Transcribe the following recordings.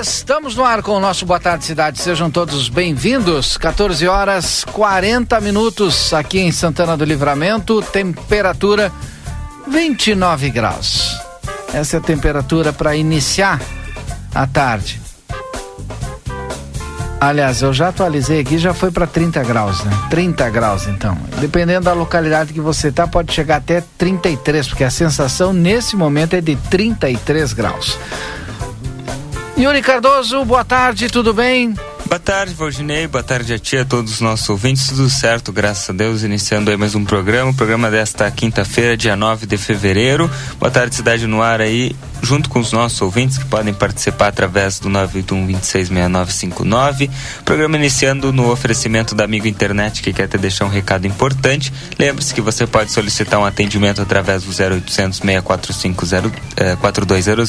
Estamos no ar com o nosso Boa Tarde Cidade. Sejam todos bem-vindos. 14 horas 40 minutos aqui em Santana do Livramento. Temperatura 29 graus. Essa é a temperatura para iniciar a tarde. Aliás, eu já atualizei aqui, já foi para 30 graus, né? 30 graus, então. Dependendo da localidade que você tá, pode chegar até 33, porque a sensação nesse momento é de 33 graus. Yuri Cardoso, boa tarde, tudo bem? Boa tarde, Valdinei. Boa tarde a ti, a todos os nossos ouvintes. Tudo certo, graças a Deus. Iniciando aí mais um programa. O programa desta quinta-feira, dia 9 de fevereiro. Boa tarde, Cidade no Ar aí junto com os nossos ouvintes que podem participar através do 981-266959. Programa iniciando no oferecimento da Amigo Internet que quer te deixar um recado importante. Lembre-se que você pode solicitar um atendimento através do 0800 645 4200.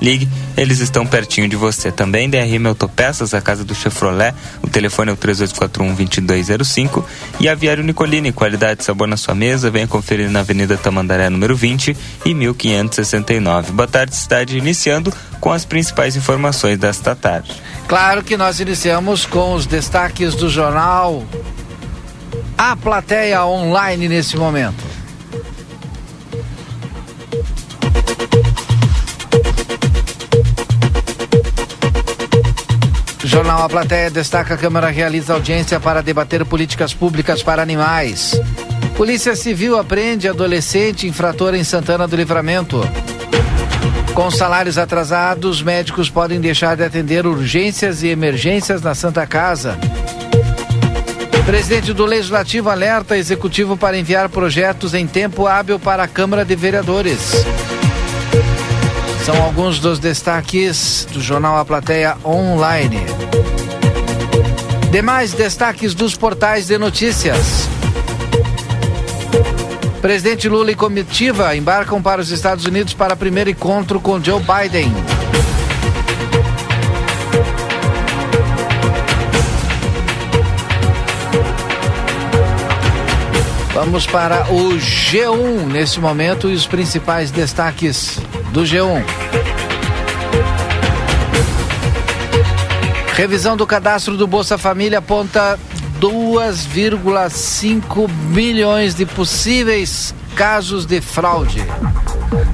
Ligue, eles estão pertinho de você. Também DRM Autopeças, a casa do Chevrolet. O telefone é o 3841 2205. E Aviário Nicolini, qualidade e sabor na sua mesa. Venha conferir na Avenida Tamandaré, número 20 e 1569. Boa tarde tarde cidade iniciando com as principais informações desta tarde. Claro que nós iniciamos com os destaques do jornal A Plateia Online nesse momento. Jornal A Plateia destaca a Câmara realiza audiência para debater políticas públicas para animais. Polícia Civil apreende adolescente infrator em Santana do Livramento. Com salários atrasados, médicos podem deixar de atender urgências e emergências na Santa Casa. Presidente do Legislativo alerta executivo para enviar projetos em tempo hábil para a Câmara de Vereadores. São alguns dos destaques do jornal A Plateia Online. Demais destaques dos portais de notícias. Presidente Lula e comitiva embarcam para os Estados Unidos para primeiro encontro com Joe Biden. Vamos para o G1 nesse momento e os principais destaques do G1. Revisão do cadastro do Bolsa Família aponta 2,5 milhões de possíveis casos de fraude.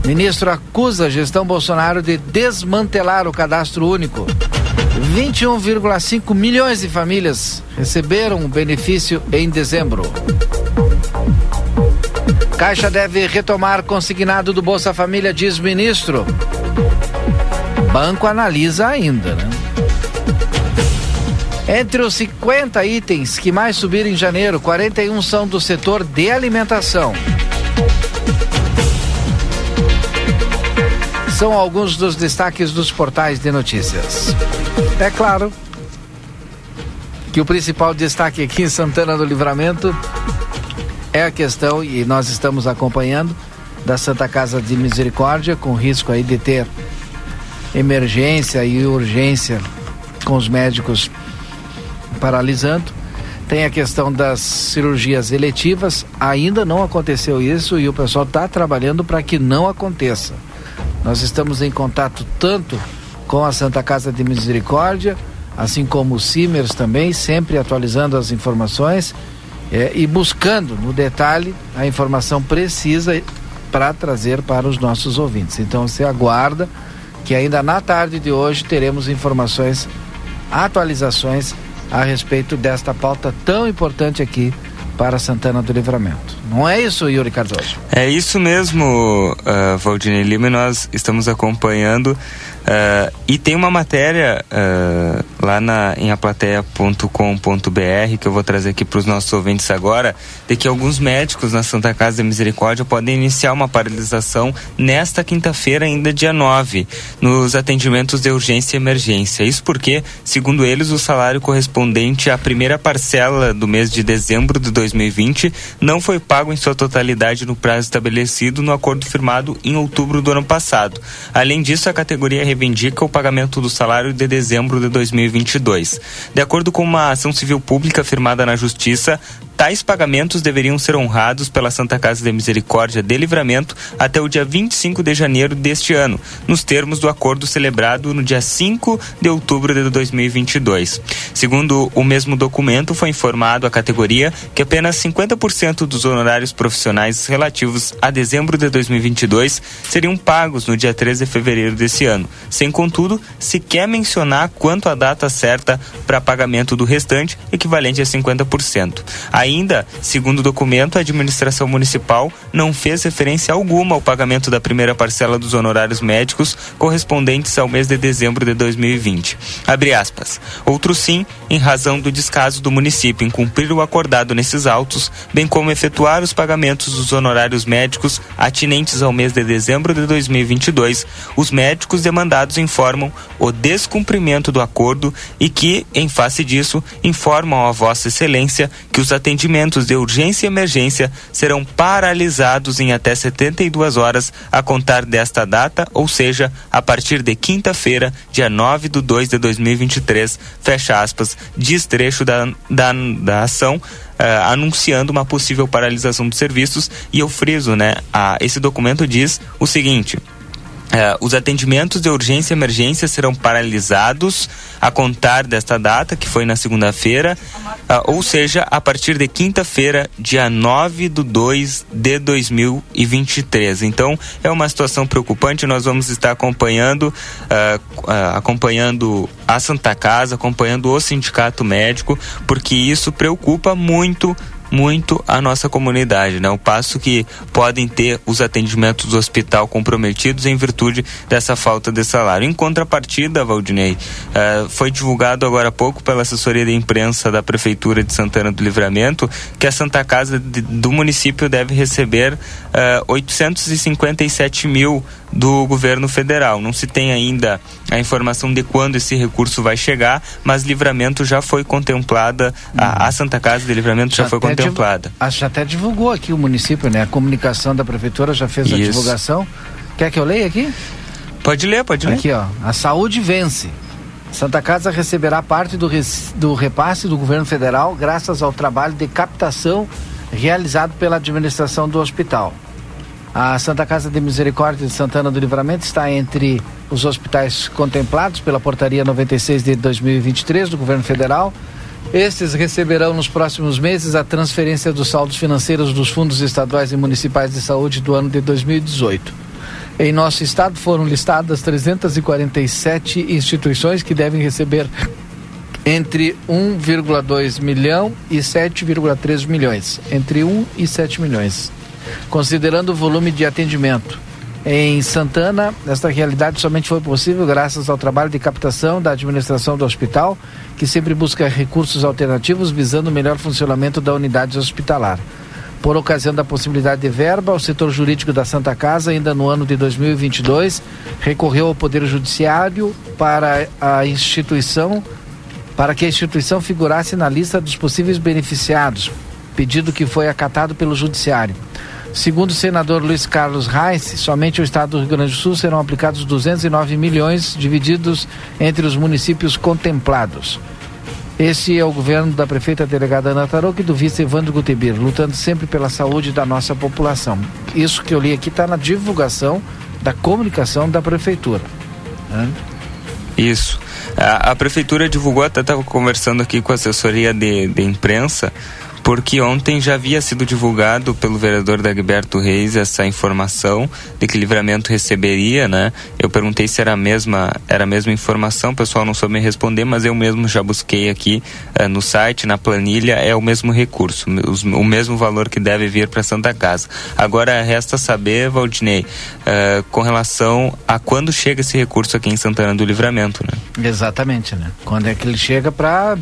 Ministro acusa a gestão Bolsonaro de desmantelar o cadastro único. 21,5 milhões de famílias receberam o benefício em dezembro. Caixa deve retomar consignado do Bolsa Família, diz ministro. Banco analisa ainda, né? Entre os 50 itens que mais subiram em janeiro, 41 são do setor de alimentação. São alguns dos destaques dos portais de notícias. É claro que o principal destaque aqui em Santana do Livramento é a questão, e nós estamos acompanhando, da Santa Casa de Misericórdia, com risco aí de ter emergência e urgência com os médicos paralisando. Tem a questão das cirurgias eletivas, ainda não aconteceu isso e o pessoal está trabalhando para que não aconteça. Nós estamos em contato tanto com a Santa Casa de Misericórdia, assim como o Simers também, sempre atualizando as informações é, e buscando no detalhe a informação precisa para trazer para os nossos ouvintes. Então você aguarda que ainda na tarde de hoje teremos informações, atualizações a respeito desta pauta tão importante aqui para Santana do Livramento. Não é isso, Yuri Cardoso? É isso mesmo, uh, Valdinei Lima, e nós estamos acompanhando. Uh, e tem uma matéria uh, lá na, em aplateia.com.br, que eu vou trazer aqui para os nossos ouvintes agora, de que alguns médicos na Santa Casa da Misericórdia podem iniciar uma paralisação nesta quinta-feira, ainda dia 9, nos atendimentos de urgência e emergência. Isso porque, segundo eles, o salário correspondente à primeira parcela do mês de dezembro de 2020 não foi pago em sua totalidade no prazo estabelecido no acordo firmado em outubro do ano passado. Além disso, a categoria reivindica o pagamento do salário de dezembro de 2022. De acordo com uma ação civil pública firmada na Justiça, Tais pagamentos deveriam ser honrados pela Santa Casa de Misericórdia de Livramento até o dia 25 de janeiro deste ano, nos termos do acordo celebrado no dia 5 de outubro de 2022. Segundo o mesmo documento, foi informado à categoria que apenas 50% dos honorários profissionais relativos a dezembro de 2022 seriam pagos no dia 13 de fevereiro desse ano, sem contudo sequer mencionar quanto a data certa para pagamento do restante, equivalente a 50%. Aí Ainda, segundo o documento, a administração municipal não fez referência alguma ao pagamento da primeira parcela dos honorários médicos correspondentes ao mês de dezembro de 2020. Abre aspas. Outro sim, em razão do descaso do município em cumprir o acordado nesses autos, bem como efetuar os pagamentos dos honorários médicos atinentes ao mês de dezembro de 2022, os médicos demandados informam o descumprimento do acordo e que, em face disso, informam a Vossa Excelência que os atendimentos atendimentos de urgência e emergência serão paralisados em até 72 horas a contar desta data, ou seja, a partir de quinta-feira, dia 9 de 2 de 2023, fecha aspas, diz trecho da, da, da ação. Uh, anunciando uma possível paralisação dos serviços e eu friso, né? A, esse documento diz o seguinte: Uh, os atendimentos de urgência e emergência serão paralisados a contar desta data, que foi na segunda-feira, uh, ou seja, a partir de quinta-feira, dia 9 de 2 de 2023. Então, é uma situação preocupante, nós vamos estar acompanhando, uh, acompanhando a Santa Casa, acompanhando o sindicato médico, porque isso preocupa muito muito a nossa comunidade, né? O passo que podem ter os atendimentos do hospital comprometidos em virtude dessa falta de salário. Em contrapartida, Valdinei, uh, foi divulgado agora há pouco pela assessoria de imprensa da Prefeitura de Santana do Livramento que a Santa Casa de, do município deve receber uh, eh, 857 mil do governo federal. Não se tem ainda a informação de quando esse recurso vai chegar, mas Livramento já foi contemplada, uhum. a, a, Santa Casa de Livramento já, já foi contemplada. Já até divulgou aqui o município, né? A comunicação da prefeitura já fez Isso. a divulgação. Quer que eu leia aqui? Pode ler, pode ler. Aqui, ó. A saúde vence. Santa Casa receberá parte do, do repasse do governo federal graças ao trabalho de captação realizado pela administração do hospital. A Santa Casa de Misericórdia de Santana do Livramento está entre os hospitais contemplados pela Portaria 96 de 2023 do Governo Federal. Estes receberão nos próximos meses a transferência dos saldos financeiros dos fundos estaduais e municipais de saúde do ano de 2018. Em nosso estado foram listadas 347 instituições que devem receber entre 1,2 milhão e 7,3 milhões. Entre 1 e 7 milhões considerando o volume de atendimento. Em Santana, esta realidade somente foi possível graças ao trabalho de captação da administração do hospital, que sempre busca recursos alternativos visando o melhor funcionamento da unidade hospitalar. Por ocasião da possibilidade de verba, o setor jurídico da Santa Casa, ainda no ano de 2022, recorreu ao Poder Judiciário para a instituição, para que a instituição figurasse na lista dos possíveis beneficiados, pedido que foi acatado pelo Judiciário. Segundo o senador Luiz Carlos Reis, somente o estado do Rio Grande do Sul serão aplicados 209 milhões divididos entre os municípios contemplados. Esse é o governo da prefeita delegada Ana e do vice Evandro Gutebir, lutando sempre pela saúde da nossa população. Isso que eu li aqui está na divulgação da comunicação da prefeitura. Isso. A, a, prefeitura divulgou, até estava conversando aqui com a assessoria de, de imprensa, porque ontem já havia sido divulgado pelo vereador Dagberto Reis essa informação de que livramento receberia, né? Eu perguntei se era a mesma, era a mesma informação, o pessoal não soube me responder, mas eu mesmo já busquei aqui uh, no site, na planilha, é o mesmo recurso, os, o mesmo valor que deve vir para Santa Casa. Agora resta saber, Valdinei, uh, com relação a quando chega esse recurso aqui em Santana do Livramento, né? Exatamente, né? Quando é que ele chega para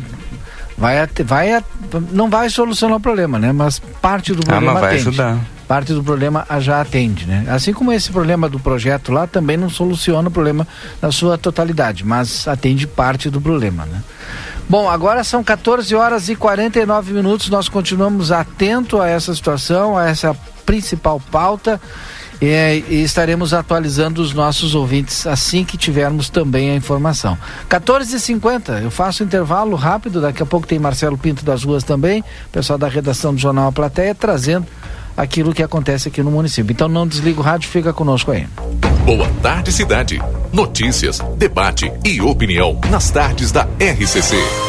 vai, vai não vai solucionar o problema, né? Mas parte do problema ah, mas vai atende. ajudar. Parte do problema já atende, né? Assim como esse problema do projeto lá também não soluciona o problema na sua totalidade, mas atende parte do problema, né? Bom, agora são 14 horas e 49 minutos. Nós continuamos atento a essa situação, a essa principal pauta. E, e, estaremos atualizando os nossos ouvintes assim que tivermos também a informação. 14h50, eu faço intervalo rápido, daqui a pouco tem Marcelo Pinto das Ruas também, pessoal da redação do Jornal A Plateia, trazendo aquilo que acontece aqui no município. Então não desliga o rádio, fica conosco aí. Boa tarde, cidade. Notícias, debate e opinião nas tardes da RCC.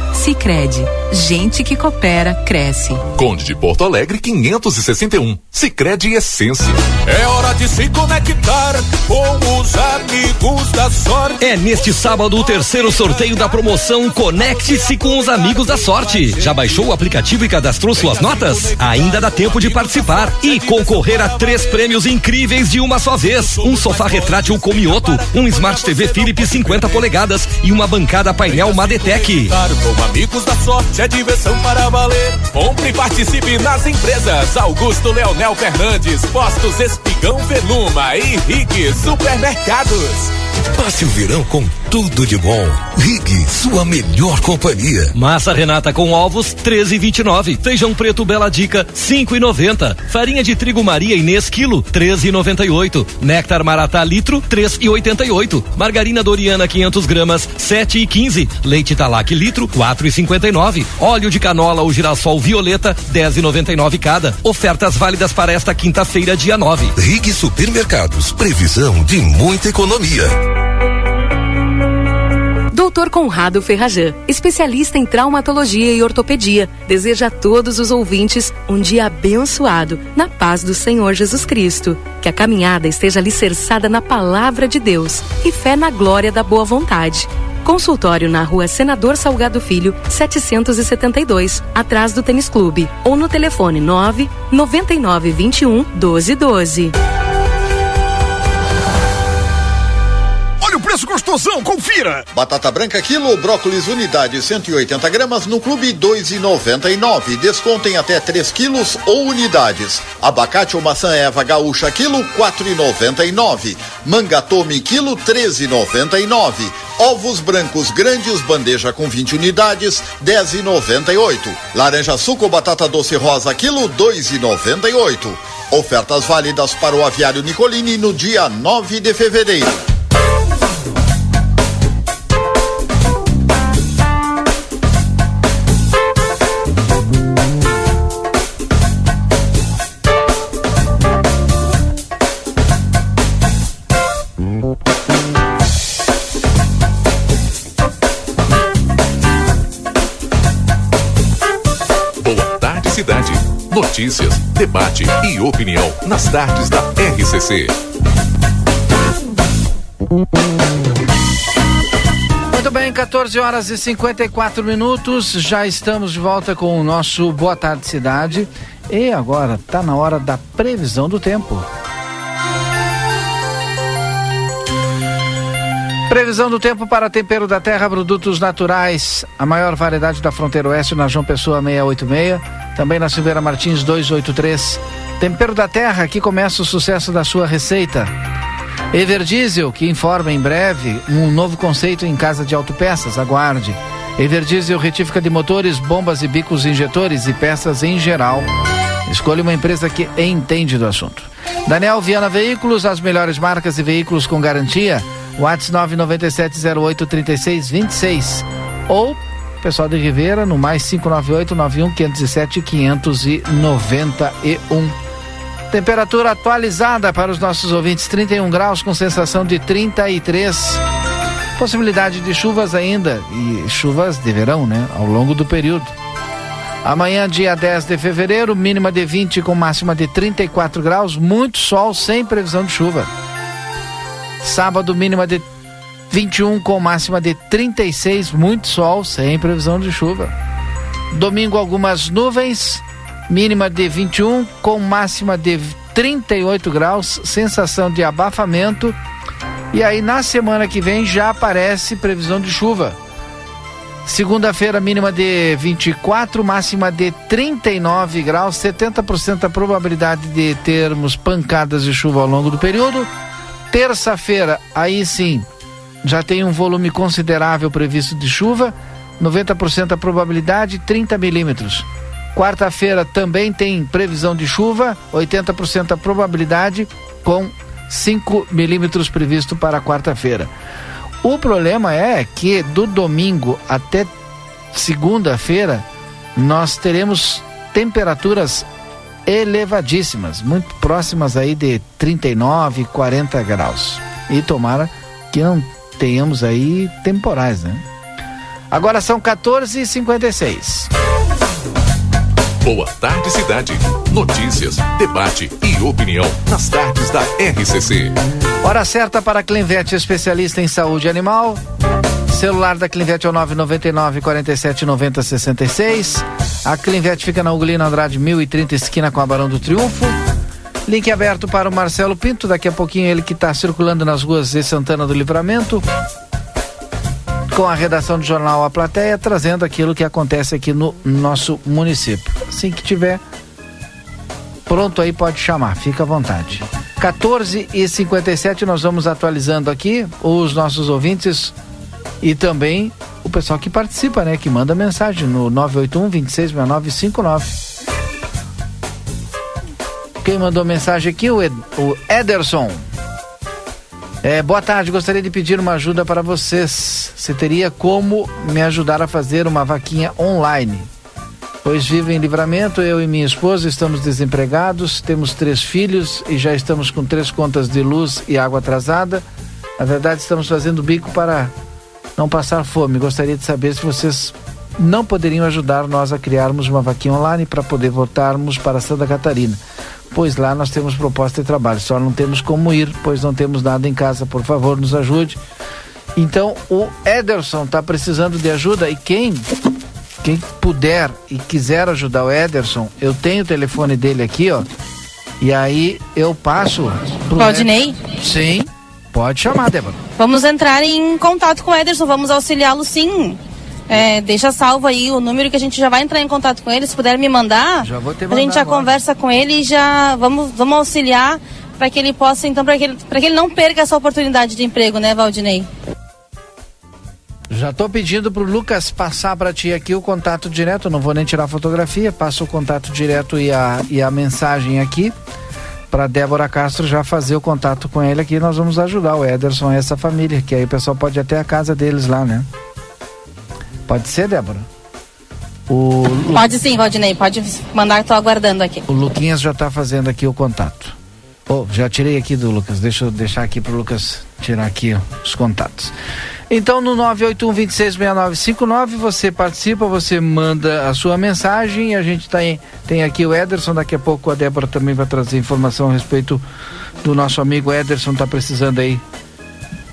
Sicredi, gente que coopera cresce. Conde de Porto Alegre 561. Sicredi Essência. É hora de se conectar com os amigos da sorte. É neste sábado o terceiro sorteio da promoção Conecte-se com os amigos da sorte. Já baixou o aplicativo e cadastrou suas notas? Ainda dá tempo de participar e concorrer a três prêmios incríveis de uma só vez: um sofá retrátil com Mioto, um Smart TV Philips 50 polegadas e uma bancada painel Madetec. Com amigos da sorte é diversão para valer. Compre e participe nas empresas Augusto Leonel Fernandes, Postos Espigão Veluma e Rig Supermercados. Passe o verão com tudo de bom. Rig, sua melhor companhia. Massa Renata com ovos 13,29. Feijão preto Bela Dica 5,90. Farinha de trigo Maria Inês quilo 13,98. Néctar Maratá litro 3,88. Margarina Doriana 500 gramas 7,15. Leite Talac litro 4,59. Óleo de canola ou girassol violeta 10,99 cada. Ofertas válidas para esta quinta-feira dia 9. Rig Supermercados, previsão de muita economia. Doutor Conrado Ferrajan, especialista em traumatologia e ortopedia, deseja a todos os ouvintes um dia abençoado, na paz do Senhor Jesus Cristo. Que a caminhada esteja alicerçada na palavra de Deus e fé na glória da boa vontade. Consultório na rua Senador Salgado Filho, 772, atrás do Tênis Clube. Ou no telefone 9 99 21 1212. Confira! Batata branca quilo, brócolis unidade 180 gramas no clube 2,99. Descontem até 3 quilos ou unidades. Abacate ou maçã Eva gaúcha quilo 4,99. Manga tome quilo 13,99. Ovos brancos grandes bandeja com 20 unidades 10,98. Laranja suco batata doce rosa quilo 2,98. Ofertas válidas para o aviário Nicolini no dia 9 de fevereiro. Notícias, debate e opinião nas tardes da RCC. Muito bem, 14 horas e 54 minutos. Já estamos de volta com o nosso Boa Tarde Cidade. E agora está na hora da previsão do tempo. Previsão do tempo para tempero da terra, produtos naturais. A maior variedade da fronteira oeste na João Pessoa 686. Também na Silveira Martins 283. Tempero da terra, aqui começa o sucesso da sua receita. Everdiesel, que informa em breve um novo conceito em casa de autopeças. Aguarde. Everdiesel retífica de motores, bombas e bicos injetores e peças em geral. Escolha uma empresa que entende do assunto. Daniel Viana Veículos, as melhores marcas e veículos com garantia. WhatsApp 997083626 ou pessoal de Ribeira no mais 598 91 517 591. Temperatura atualizada para os nossos ouvintes 31 graus com sensação de 33. Possibilidade de chuvas ainda e chuvas de verão, né, ao longo do período. Amanhã, dia 10 de fevereiro, mínima de 20 com máxima de 34 graus, muito sol sem previsão de chuva. Sábado, mínima de 21 com máxima de 36, muito sol, sem previsão de chuva. Domingo, algumas nuvens, mínima de 21 com máxima de 38 graus, sensação de abafamento. E aí, na semana que vem, já aparece previsão de chuva. Segunda-feira, mínima de 24, máxima de 39 graus, 70% a probabilidade de termos pancadas de chuva ao longo do período. Terça-feira, aí sim, já tem um volume considerável previsto de chuva, 90% a probabilidade, 30 milímetros. Quarta-feira também tem previsão de chuva, 80% a probabilidade, com 5 milímetros previsto para quarta-feira. O problema é que do domingo até segunda-feira nós teremos temperaturas elevadíssimas, muito próximas aí de 39, 40 graus. E tomara que não tenhamos aí temporais, né? Agora são 14h56. Boa tarde, cidade. Notícias, debate e opinião nas tardes da RCC. Hora certa para a Clinvet, especialista em saúde animal. Celular da Clinvet é o 999 47 90 66. A Clinvet fica na Ugolino Andrade 1030, esquina com a Barão do Triunfo. Link aberto para o Marcelo Pinto, daqui a pouquinho ele que está circulando nas ruas de Santana do Livramento. Com a redação do jornal A Plateia, trazendo aquilo que acontece aqui no nosso município. Assim que tiver pronto aí, pode chamar, fica à vontade. 14 e 57 nós vamos atualizando aqui os nossos ouvintes e também o pessoal que participa, né? Que manda mensagem no 981 266959. Quem mandou mensagem aqui? O, Ed, o Ederson. É, boa tarde, gostaria de pedir uma ajuda para vocês. Você teria como me ajudar a fazer uma vaquinha online? Pois vivo em livramento, eu e minha esposa estamos desempregados, temos três filhos e já estamos com três contas de luz e água atrasada. Na verdade, estamos fazendo bico para não passar fome. Gostaria de saber se vocês não poderiam ajudar nós a criarmos uma vaquinha online para poder voltarmos para Santa Catarina. Pois lá nós temos proposta de trabalho, só não temos como ir, pois não temos nada em casa. Por favor, nos ajude. Então, o Ederson está precisando de ajuda e quem quem puder e quiser ajudar o Ederson, eu tenho o telefone dele aqui, ó. E aí eu passo pro Valdinei? Ederson. Sim. Pode chamar, Débora. Vamos entrar em contato com o Ederson, vamos auxiliá-lo sim. É, deixa salvo aí o número que a gente já vai entrar em contato com ele. Se puder me mandar, já vou te mandar a gente já agora. conversa com ele e já vamos, vamos auxiliar para que ele possa, então, para que, ele, que ele não perca essa oportunidade de emprego, né, Valdinei? Já tô pedindo pro Lucas passar para ti aqui o contato direto, não vou nem tirar a fotografia, passa o contato direto e a, e a mensagem aqui para Débora Castro já fazer o contato com ele aqui, nós vamos ajudar o Ederson e essa família, que aí o pessoal pode ir até a casa deles lá, né? Pode ser, Débora? O Pode sim, Valdinei, pode mandar, tô aguardando aqui. O Luquinhas já tá fazendo aqui o contato. Oh, já tirei aqui do Lucas, deixa eu deixar aqui pro Lucas tirar aqui ó, os contatos. Então no 981266959 você participa, você manda a sua mensagem. A gente tem, tem aqui o Ederson, daqui a pouco a Débora também vai trazer informação a respeito do nosso amigo Ederson, tá precisando aí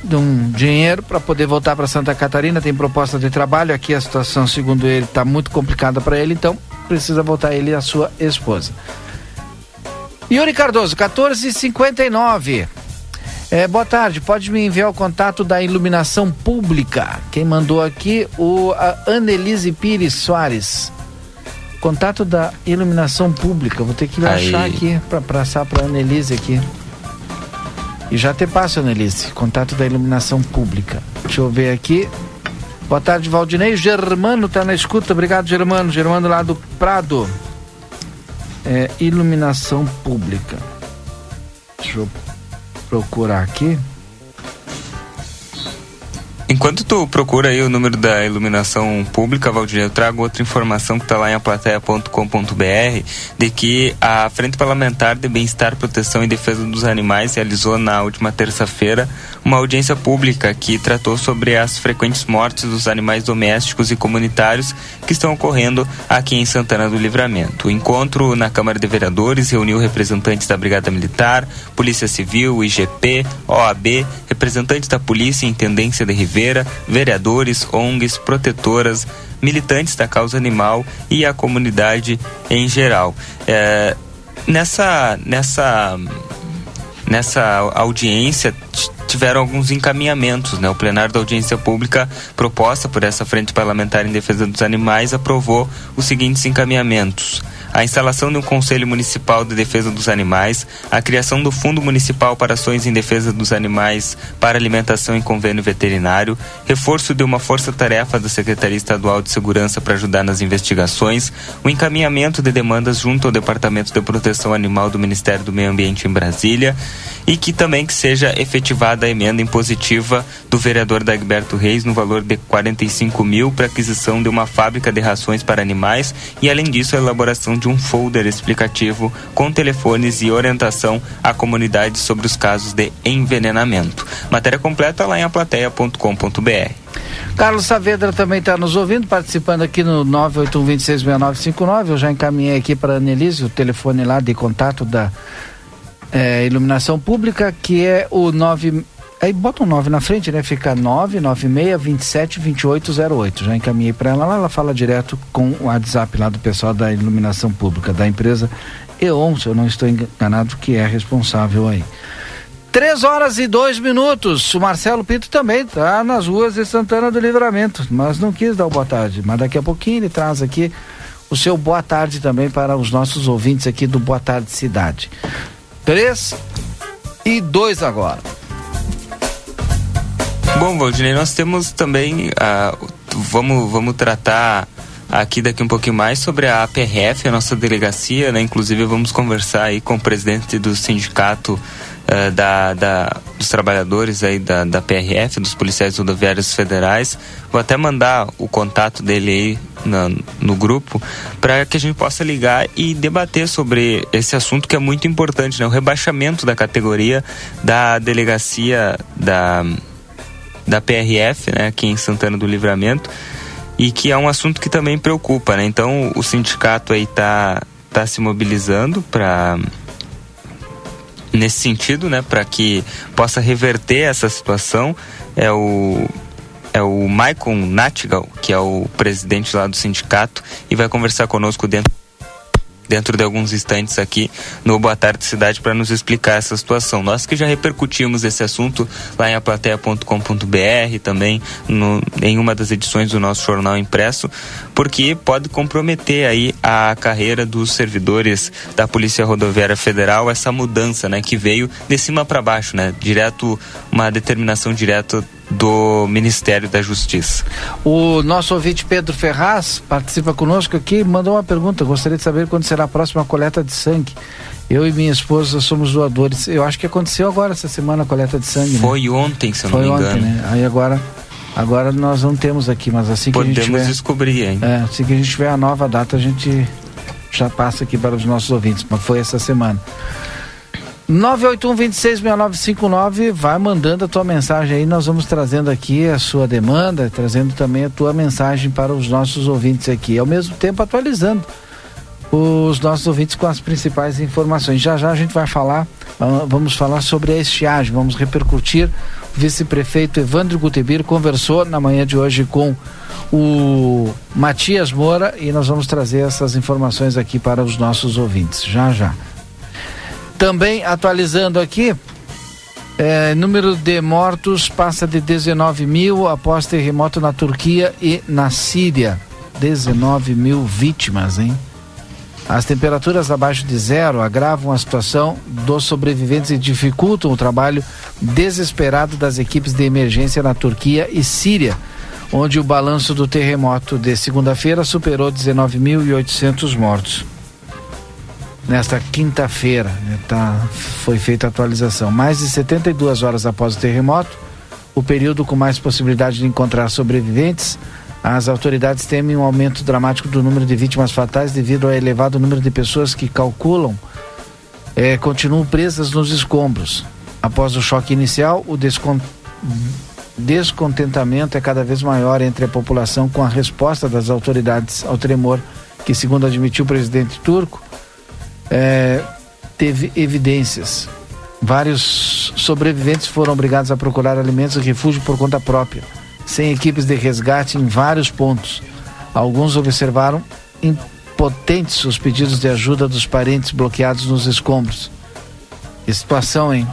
de um dinheiro para poder voltar para Santa Catarina, tem proposta de trabalho. Aqui a situação, segundo ele, está muito complicada para ele, então precisa voltar ele e a sua esposa. Yuri Cardoso, 1459. É, boa tarde, pode me enviar o contato da iluminação pública? Quem mandou aqui, o Anelise Pires Soares. Contato da iluminação pública. Vou ter que Aí. achar aqui para passar para Anelise aqui. E já te passo, Anelise, contato da iluminação pública. Deixa eu ver aqui. Boa tarde, Valdinei. Germano tá na escuta. Obrigado, Germano. Germano lá do Prado. É, iluminação pública. Deixa eu procurar aqui. Enquanto tu procura aí o número da iluminação pública, Valdir, eu trago outra informação que está lá em aplateia.com.br de que a Frente Parlamentar de Bem-Estar, Proteção e Defesa dos Animais realizou na última terça-feira uma audiência pública que tratou sobre as frequentes mortes dos animais domésticos e comunitários que estão ocorrendo aqui em Santana do Livramento. O encontro na Câmara de Vereadores reuniu representantes da Brigada Militar, Polícia Civil, IGP, OAB, representantes da Polícia e Intendência de Oliveira, vereadores, ONGs, protetoras, militantes da causa animal e a comunidade em geral. É, nessa, nessa, nessa audiência tiveram alguns encaminhamentos. Né? O plenário da audiência pública proposta por essa Frente Parlamentar em Defesa dos Animais aprovou os seguintes encaminhamentos a instalação de um Conselho Municipal de Defesa dos Animais, a criação do Fundo Municipal para Ações em Defesa dos Animais para Alimentação em Convênio Veterinário, reforço de uma força-tarefa da Secretaria Estadual de Segurança para ajudar nas investigações, o encaminhamento de demandas junto ao Departamento de Proteção Animal do Ministério do Meio Ambiente em Brasília e que também que seja efetivada a emenda impositiva do vereador Dagberto Reis no valor de 45 mil para aquisição de uma fábrica de rações para animais e além disso a elaboração de um folder explicativo com telefones e orientação à comunidade sobre os casos de envenenamento. Matéria completa lá em aplateia.com.br. Carlos Saavedra também está nos ouvindo, participando aqui no 981266959. Eu já encaminhei aqui para a Annelise o telefone lá de contato da é, iluminação pública, que é o 9 Aí bota um 9 na frente, né? Fica 996 27 2808. Já encaminhei para ela lá, ela fala direto com o WhatsApp lá do pessoal da iluminação pública, da empresa E.ON, se eu não estou enganado, que é responsável aí. Três horas e dois minutos. O Marcelo Pinto também está nas ruas de Santana do Livramento, mas não quis dar o boa tarde. Mas daqui a pouquinho ele traz aqui o seu boa tarde também para os nossos ouvintes aqui do Boa Tarde Cidade. Três e dois agora. Bom, Valdinei, nós temos também, uh, vamos, vamos tratar aqui daqui um pouquinho mais sobre a APRF, a nossa delegacia, né? Inclusive vamos conversar aí com o presidente do sindicato uh, da, da, dos trabalhadores aí da, da PRF, dos policiais rodoviários federais. Vou até mandar o contato dele aí na, no grupo para que a gente possa ligar e debater sobre esse assunto que é muito importante, né? O rebaixamento da categoria da delegacia da da PRF, né, aqui em Santana do Livramento, e que é um assunto que também preocupa, né? Então o sindicato aí tá, tá se mobilizando para nesse sentido, né, para que possa reverter essa situação. É o é o Maicon Natigal, que é o presidente lá do sindicato, e vai conversar conosco dentro dentro de alguns instantes aqui no Boa Tarde Cidade para nos explicar essa situação. Nós que já repercutimos esse assunto lá em aplateia.com.br, também no, em uma das edições do nosso jornal impresso, porque pode comprometer aí a carreira dos servidores da Polícia Rodoviária Federal, essa mudança, né, que veio de cima para baixo, né, direto uma determinação direta do Ministério da Justiça. O nosso ouvinte Pedro Ferraz participa conosco aqui mandou uma pergunta. Gostaria de saber quando será a próxima coleta de sangue. Eu e minha esposa somos doadores. Eu acho que aconteceu agora essa semana a coleta de sangue. Né? Foi né? ontem, se eu Foi não me engano. Ontem, né? Aí agora, agora nós não temos aqui, mas assim Podemos que a gente tiver, descobrir, hein? É, assim que a gente tiver a nova data, a gente já passa aqui para os nossos ouvintes. Mas foi essa semana. 981-266959, vai mandando a tua mensagem aí, nós vamos trazendo aqui a sua demanda, trazendo também a tua mensagem para os nossos ouvintes aqui, ao mesmo tempo atualizando os nossos ouvintes com as principais informações. Já já a gente vai falar, vamos falar sobre a estiagem, vamos repercutir. O vice-prefeito Evandro Gutebir conversou na manhã de hoje com o Matias Moura e nós vamos trazer essas informações aqui para os nossos ouvintes. Já já. Também atualizando aqui, é, número de mortos passa de 19 mil após terremoto na Turquia e na Síria. 19 mil vítimas, hein? As temperaturas abaixo de zero agravam a situação dos sobreviventes e dificultam o trabalho desesperado das equipes de emergência na Turquia e Síria, onde o balanço do terremoto de segunda-feira superou 19.800 mortos nesta quinta-feira. Né, tá, foi feita a atualização. Mais de 72 horas após o terremoto, o período com mais possibilidade de encontrar sobreviventes, as autoridades temem um aumento dramático do número de vítimas fatais devido ao elevado número de pessoas que calculam é, continuam presas nos escombros. Após o choque inicial, o descont... descontentamento é cada vez maior entre a população com a resposta das autoridades ao tremor, que, segundo admitiu o presidente turco, é, teve evidências. Vários sobreviventes foram obrigados a procurar alimentos e refúgio por conta própria, sem equipes de resgate em vários pontos. Alguns observaram impotentes os pedidos de ajuda dos parentes bloqueados nos escombros. Que situação, hein?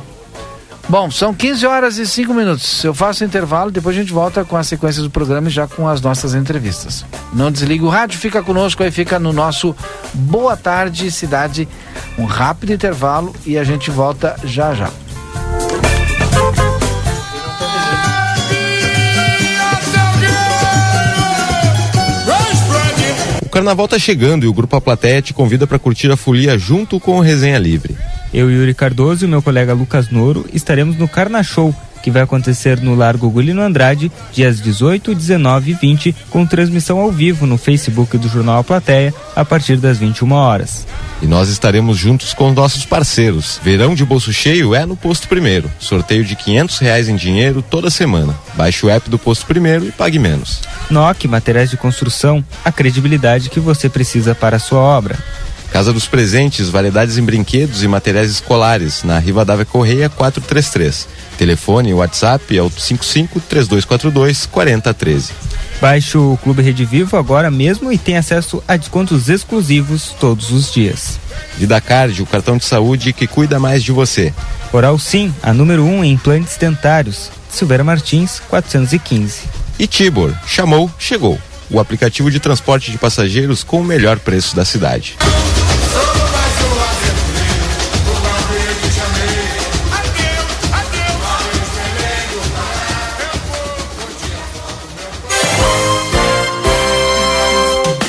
Bom, são 15 horas e 5 minutos. Eu faço intervalo, depois a gente volta com a sequência do programa e já com as nossas entrevistas. Não desligue o rádio, fica conosco aí, fica no nosso Boa Tarde Cidade. Um rápido intervalo e a gente volta já já. O carnaval tá chegando e o Grupo A Plateia te convida para curtir a folia junto com o Resenha Livre. Eu, Yuri Cardoso e meu colega Lucas Noro estaremos no Carna Show, que vai acontecer no Largo Gulino Andrade, dias 18, 19 e 20, com transmissão ao vivo no Facebook do Jornal A Plateia, a partir das 21 horas. E nós estaremos juntos com nossos parceiros. Verão de bolso cheio é no Posto Primeiro. Sorteio de 500 reais em dinheiro toda semana. Baixe o app do Posto Primeiro e pague menos. NOC Materiais de Construção, a credibilidade que você precisa para a sua obra. Casa dos Presentes, variedades em brinquedos e materiais escolares, na Rivadavia Correia 433. Telefone e WhatsApp é o 55 3242 4013. Baixe o Clube Rede Vivo agora mesmo e tem acesso a descontos exclusivos todos os dias. Vida Card, o cartão de saúde que cuida mais de você. Oral Sim, a número 1 um em implantes dentários. Silveira Martins, 415. E Tibor, chamou, chegou. O aplicativo de transporte de passageiros com o melhor preço da cidade.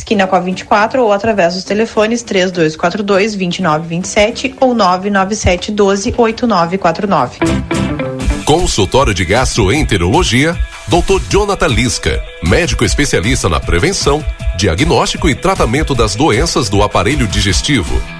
esquina com a 24 ou através dos telefones 3242 2927 ou 997 12 8949. Consultório de Gastroenterologia, Dr. Jonathan Lisca, médico especialista na prevenção, diagnóstico e tratamento das doenças do aparelho digestivo.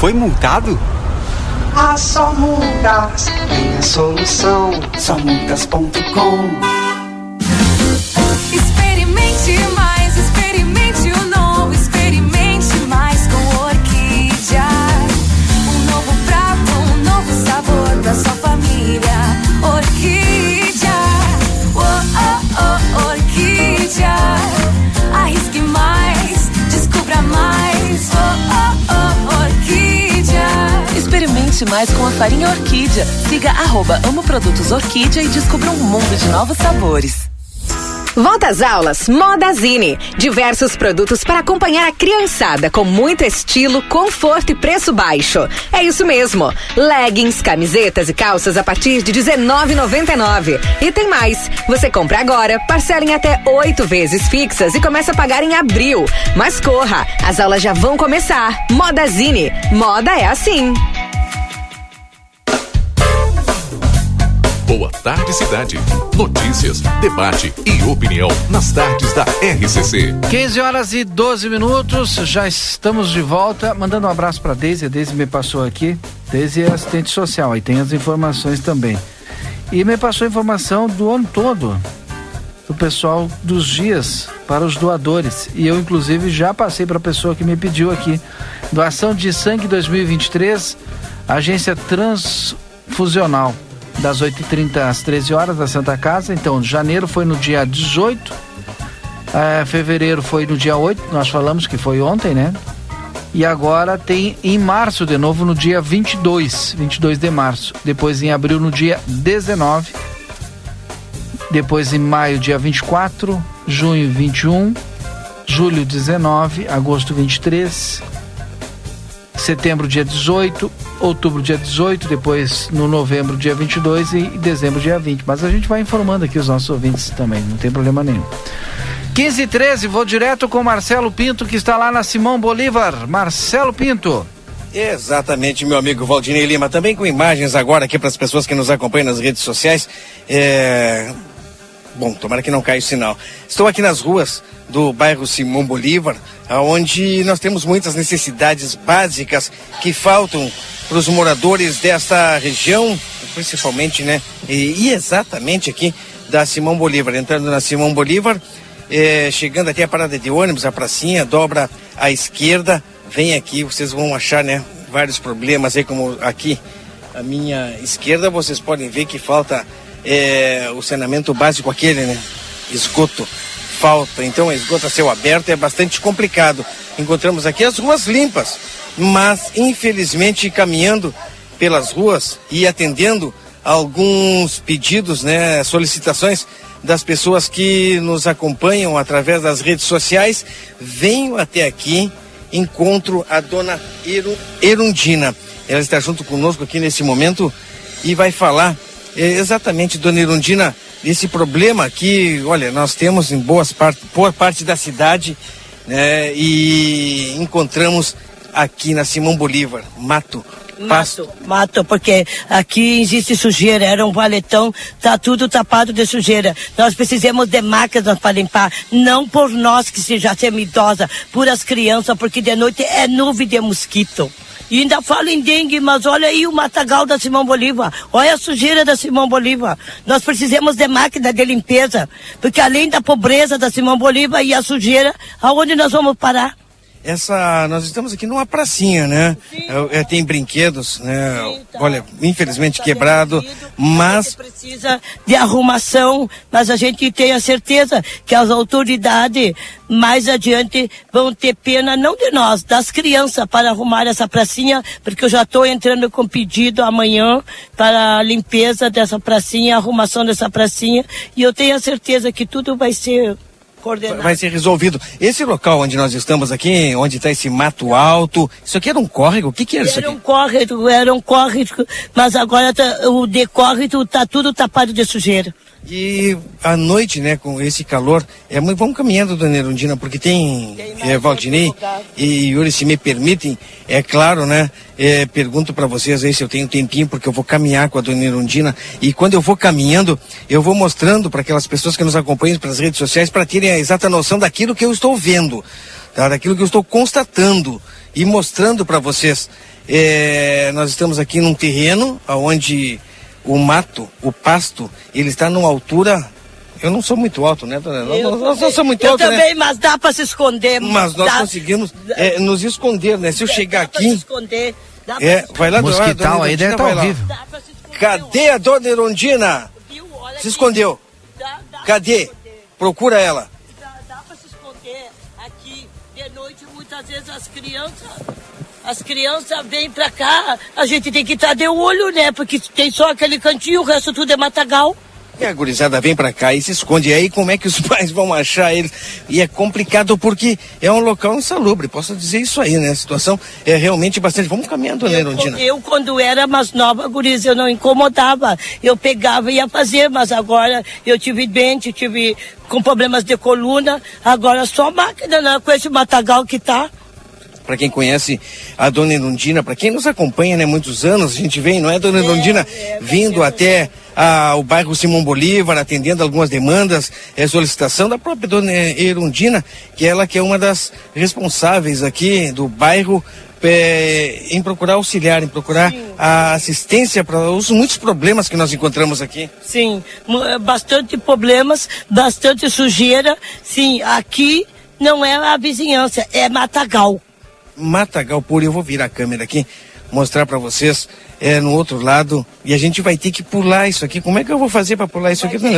Foi multado? Ah, só multas tem a solução. Só multas.com. Experimente mais, experimente o novo, experimente mais com Orquídea. Um novo prato, um novo sabor pra sua família. Orquídea, Mais com a farinha Orquídea. Siga arroba Amo Produtos Orquídea e descubra um mundo de novos sabores. Volta às aulas Modazine. Diversos produtos para acompanhar a criançada com muito estilo, conforto e preço baixo. É isso mesmo. Leggings, camisetas e calças a partir de R$19,99. E tem mais. Você compra agora, parcela em até oito vezes fixas e começa a pagar em abril. Mas corra, as aulas já vão começar. Modazine. Moda é assim. Boa tarde, cidade. Notícias, debate e opinião nas tardes da RCC. 15 horas e 12 minutos, já estamos de volta. Mandando um abraço para Deise, a Deise me passou aqui. Deise é assistente social, aí tem as informações também. E me passou a informação do ano todo, do pessoal dos dias para os doadores. E eu, inclusive, já passei para a pessoa que me pediu aqui. Doação de sangue 2023, agência transfusional das 8h30 às 13 horas da Santa Casa. Então, janeiro foi no dia 18, eh, fevereiro foi no dia 8, nós falamos que foi ontem, né? E agora tem em março de novo no dia 22, 22 de março. Depois em abril no dia 19. Depois em maio, dia 24, junho 21, julho 19, agosto 23, setembro dia 18, outubro dia 18, depois no novembro dia 22 e dezembro dia 20. Mas a gente vai informando aqui os nossos ouvintes também, não tem problema nenhum. 15 e 13, vou direto com Marcelo Pinto que está lá na Simão Bolívar. Marcelo Pinto. Exatamente, meu amigo Valdinei Lima. Também com imagens agora aqui para as pessoas que nos acompanham nas redes sociais. É... Bom, tomara que não caia o sinal. Estou aqui nas ruas do bairro Simão Bolívar, onde nós temos muitas necessidades básicas que faltam para os moradores desta região, principalmente, né? E, e exatamente aqui da Simão Bolívar. Entrando na Simão Bolívar, eh, chegando até a parada de ônibus, a pracinha, dobra à esquerda, vem aqui, vocês vão achar, né? Vários problemas aí, como aqui à minha esquerda, vocês podem ver que falta eh, o saneamento básico aquele, né? Esgoto falta. Então, esgoto a céu aberto é bastante complicado. Encontramos aqui as ruas limpas, mas infelizmente caminhando pelas ruas e atendendo alguns pedidos, né, solicitações das pessoas que nos acompanham através das redes sociais, venho até aqui, encontro a dona Eru, Erundina. Ela está junto conosco aqui nesse momento e vai falar exatamente, dona Erundina, desse problema que, olha, nós temos em boas parte, boa parte da cidade, né, e encontramos aqui na Simão Bolívar, mato. Mato, mato, porque aqui existe sujeira, era um valetão, tá tudo tapado de sujeira. Nós precisamos de máquinas para limpar, não por nós que já somos idosa, por as crianças, porque de noite é nuvem de mosquito. E ainda falo em dengue, mas olha aí o matagal da Simão Bolívar. Olha a sujeira da Simão Bolívar. Nós precisamos de máquina de limpeza. Porque além da pobreza da Simão Bolívar e a sujeira, aonde nós vamos parar? Essa, nós estamos aqui numa pracinha, né? É, é, tem brinquedos, né? Olha, infelizmente quebrado, mas precisa de arrumação, mas a gente tem a certeza que as autoridades mais adiante vão ter pena não de nós, das crianças para arrumar essa pracinha, porque eu já estou entrando com pedido amanhã para a limpeza dessa pracinha, arrumação dessa pracinha, e eu tenho a certeza que tudo vai ser vai ser resolvido. Esse local onde nós estamos aqui, onde está esse mato alto, isso aqui era um córrego? O que que era isso Era aqui? um córrego, era um córrego, mas agora tá- o decórrego está tudo tapado de sujeira. E à noite, né, com esse calor, é muito, vamos caminhando, dona Erundina, porque tem, é, Valdinei e Yuri, se me permitem, é claro, né, é, pergunto para vocês aí se eu tenho tempinho, porque eu vou caminhar com a dona Erundina, e quando eu vou caminhando, eu vou mostrando para aquelas pessoas que nos acompanham pelas redes sociais, para terem a exata noção daquilo que eu estou vendo, tá, daquilo que eu estou constatando e mostrando para vocês. É, nós estamos aqui num terreno onde o mato, o pasto, ele está numa altura. Eu não sou muito alto, né, dona? Nós, Eu nós- nós não somos muito eu alto, né? também, mas dá para se esconder. Mas nós dá, conseguimos é, nos esconder, né? Se eu chegar dá pra se aqui. esconder. Dá pra É, se vai lá, dona- Mosquital dona aí deve estar lá. vivo. Cadê a dona Erundina? Se escondeu. Cadê? Procura ela. Dá para se esconder aqui de noite, muitas vezes as crianças. As crianças vêm pra cá, a gente tem que estar de olho, né? Porque tem só aquele cantinho, o resto tudo é matagal. E a gurizada vem pra cá e se esconde. E aí como é que os pais vão achar eles? E é complicado porque é um local insalubre, posso dizer isso aí, né? A situação é realmente bastante. Vamos caminhando, né, Erundina? Eu, quando era mais nova, guriz, eu não incomodava. Eu pegava e ia fazer, mas agora eu tive dente, tive com problemas de coluna, agora só máquina, né? Com esse matagal que tá. Para quem conhece a dona Erundina, para quem nos acompanha, né, muitos anos, a gente vem, não é, dona Erundina, vindo até ah, o bairro Simão Bolívar, atendendo algumas demandas, é solicitação da própria dona Erundina, que ela que é uma das responsáveis aqui do bairro é, em procurar auxiliar, em procurar a assistência para os muitos problemas que nós encontramos aqui. Sim, eh, bastante problemas, bastante sujeira. Sim, aqui não é a vizinhança, é matagal. Matagal puro, eu vou virar a câmera aqui, mostrar para vocês é, no outro lado, e a gente vai ter que pular isso aqui. Como é que eu vou fazer para pular isso aqui, dona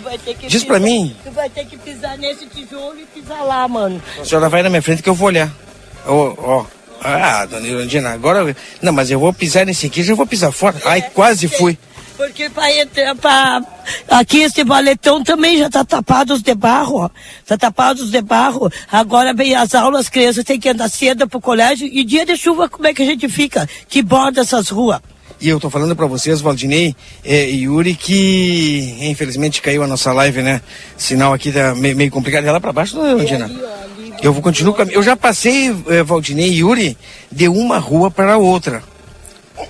vai que Diz pra pisar- mim. Tu vai ter que pisar nesse tijolo e pisar lá, mano. A senhora vai na minha frente que eu vou olhar. Ó, ó. Ah, dona Erundina, agora. Não, mas eu vou pisar nesse aqui, já vou pisar fora. Ai, quase fui. Porque para entrar, pra... aqui esse valetão também já tá tapado de barro, ó. Tá tapado de barro. Agora vem as aulas, as crianças têm que andar cedo pro colégio. E dia de chuva, como é que a gente fica? Que borda essas ruas? E eu tô falando para vocês, Valdinei eh, e Yuri, que infelizmente caiu a nossa live, né? Sinal aqui tá meio, meio complicado. É lá para baixo, dona Erundina? Eu vou continuar Eu já passei, eh, Valdinei e Yuri, de uma rua para outra.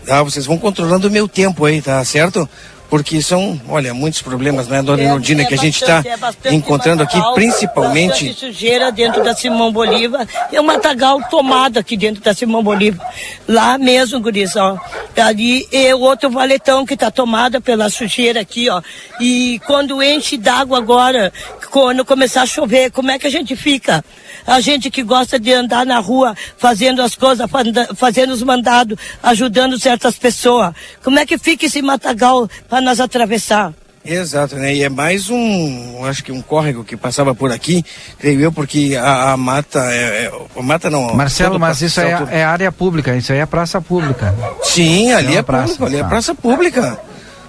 Tá? Vocês vão controlando o meu tempo aí, tá certo? Porque são, olha, muitos problemas, né, dona Inordina, que a gente está é encontrando aqui, matagal, principalmente. bastante sujeira dentro da Simão Bolívar. É um matagal tomado aqui dentro da Simão Bolívar. Lá mesmo, guris, ó. Ali é o outro valetão que está tomada pela sujeira aqui, ó. E quando enche d'água agora, quando começar a chover, como é que a gente fica? A gente que gosta de andar na rua fazendo as coisas, fazendo os mandados, ajudando certas pessoas. Como é que fica esse matagal para nós atravessar? Exato, né? E é mais um, acho que um córrego que passava por aqui, creio eu, porque a, a mata, é, é- a mata não. Marcelo, mas isso é, é área pública, isso aí é praça pública. Sim, ali Não é, praça, público, ali é tá. praça pública.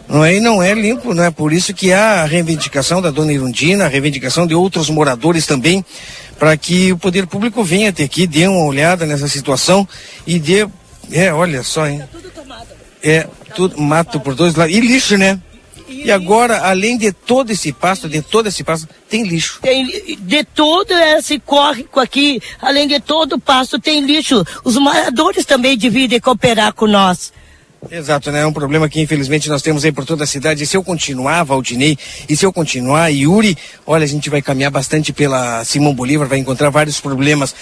Não é, e não é limpo, não é por isso que há a reivindicação da dona Irundina, a reivindicação de outros moradores também, para que o poder público venha até aqui, dê uma olhada nessa situação e dê. É, olha só, hein? É, tudo mato por dois lados. E lixo, né? E agora, além de todo esse pasto, de todo esse pasto, tem lixo. Tem, de todo esse córrego aqui, além de todo o pasto, tem lixo. Os moradores também dividem cooperar com nós. Exato, né? É um problema que infelizmente nós temos aí por toda a cidade. E se eu continuar, Valdinei, e se eu continuar, Yuri, olha, a gente vai caminhar bastante pela Simão Bolívar, vai encontrar vários problemas.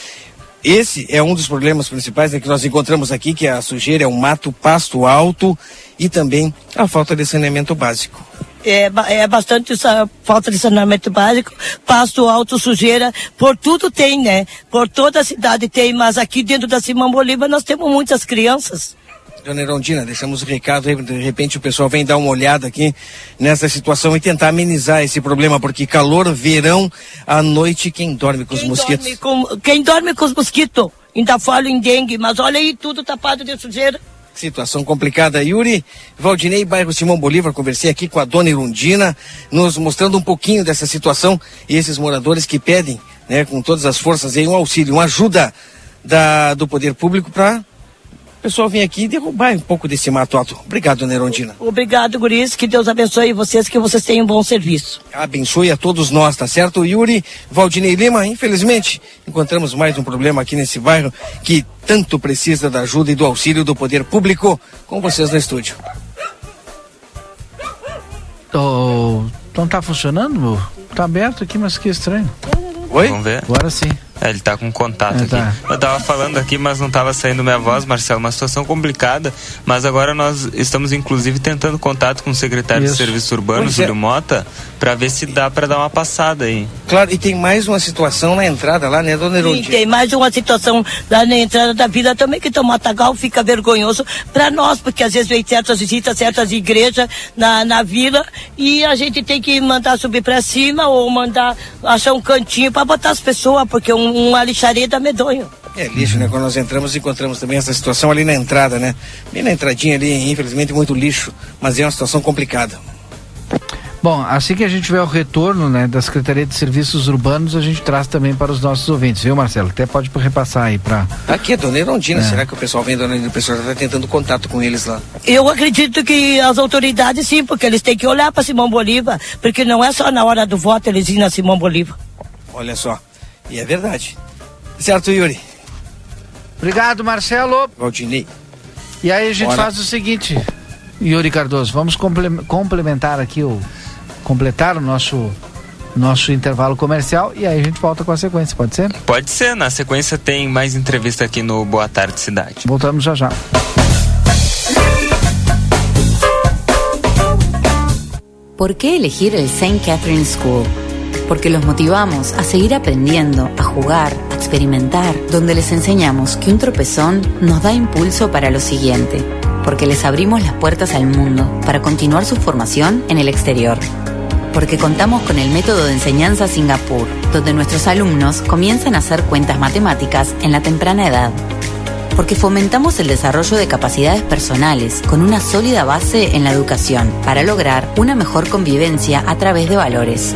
Esse é um dos problemas principais né, que nós encontramos aqui, que é a sujeira, é o mato, pasto alto e também a falta de saneamento básico. É, é bastante essa falta de saneamento básico, pasto alto, sujeira, por tudo tem, né? Por toda a cidade tem, mas aqui dentro da Simão Bolívar nós temos muitas crianças. Dona Erondina, deixamos o recado aí, de repente o pessoal vem dar uma olhada aqui nessa situação e tentar amenizar esse problema, porque calor, verão, à noite, quem dorme com os mosquitos? Dorme com- quem dorme com os mosquitos, ainda fala em dengue, mas olha aí tudo tapado de sujeira. Situação complicada. Yuri, Valdinei, bairro Simão Bolívar, conversei aqui com a dona Irundina, nos mostrando um pouquinho dessa situação e esses moradores que pedem, né, com todas as forças aí, um auxílio, uma ajuda da, do poder público para o pessoal vir aqui e derrubar um pouco desse mato alto. Obrigado, dona Irundina. Obrigado, guris, que Deus abençoe vocês, que vocês tenham um bom serviço. Abençoe a todos nós, tá certo? Yuri, Valdinei Lima, infelizmente, encontramos mais um problema aqui nesse bairro que tanto precisa da ajuda e do auxílio do poder público com vocês no estúdio. Então tá funcionando? Tá aberto aqui, mas que estranho. Oi? Vamos ver. Agora sim. É, ele tá com contato É, aqui. tá. Eu tava falando aqui, mas não tava saindo minha voz, Marcelo. Uma situação complicada, mas agora nós estamos inclusive tentando contato com o secretário Isso. de Serviço Urbano, Pois é. Júlio Mota, para ver se dá para dar uma passada aí. Claro, e tem mais uma situação na entrada lá, né, dona Sim, tem mais uma situação lá na entrada da vila também que o matagal fica vergonhoso para nós, porque às vezes vem certas visitas, certas igrejas na, na vila e a gente tem que mandar subir para cima ou mandar achar um cantinho para botar as pessoas, porque um, uma lixaria dá medonho. É lixo, né? Quando nós entramos, encontramos também essa situação ali na entrada, né? Bem na entradinha ali, infelizmente, muito lixo, mas é uma situação complicada. Bom, assim que a gente tiver o retorno né, da Secretaria de Serviços Urbanos, a gente traz também para os nossos ouvintes, viu, Marcelo? Até pode repassar aí para. Tá aqui, dona Erondina, É. será que o pessoal vem, dona Erondina? O pessoal está tentando contato com eles lá. Eu acredito que as autoridades sim, porque eles têm que olhar para Simão Bolívar, porque não é só na hora do voto eles irem na Simão Bolívar. Olha só. E é verdade. Certo, Yuri? Obrigado, Marcelo. Valdinei. E aí a gente Bora. faz o seguinte, Yuri Cardoso, vamos comple- complementar aqui o. completar o nosso. Nosso intervalo comercial e aí a gente volta com a sequência, pode ser? Pode ser, na sequência tem mais entrevista aqui no Boa Tarde Cidade. Voltamos já já. ¿Por qué elegir el St. Catherine School? Porque los motivamos a seguir aprendiendo, a jugar, a experimentar, donde les enseñamos que un tropezón nos da impulso para lo siguiente, porque les abrimos las puertas al mundo para continuar su formación en el exterior. Porque contamos con el método de enseñanza Singapur, donde nuestros alumnos comienzan a hacer cuentas matemáticas en la temprana edad porque fomentamos el desarrollo de capacidades personales con una sólida base en la educación para lograr una mejor convivencia a través de valores.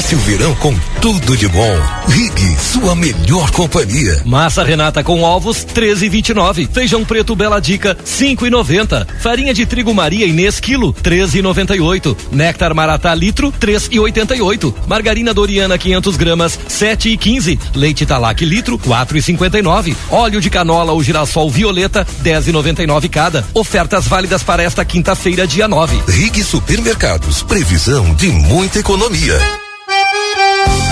Passe o verão com tudo de bom. Rig, sua melhor companhia. Massa Renata com ovos 13,29. Feijão preto Bela Dica 5,90. Farinha de trigo Maria Inês quilo 13,98. Néctar Maratá litro 3,88. Margarina Doriana 500 gramas 7,15. Leite Talac litro 4,59. Óleo de canola ou girassol violeta 10,99 cada. Ofertas válidas para esta quinta-feira dia 9. Rig Supermercados, previsão de muita economia.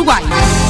主管。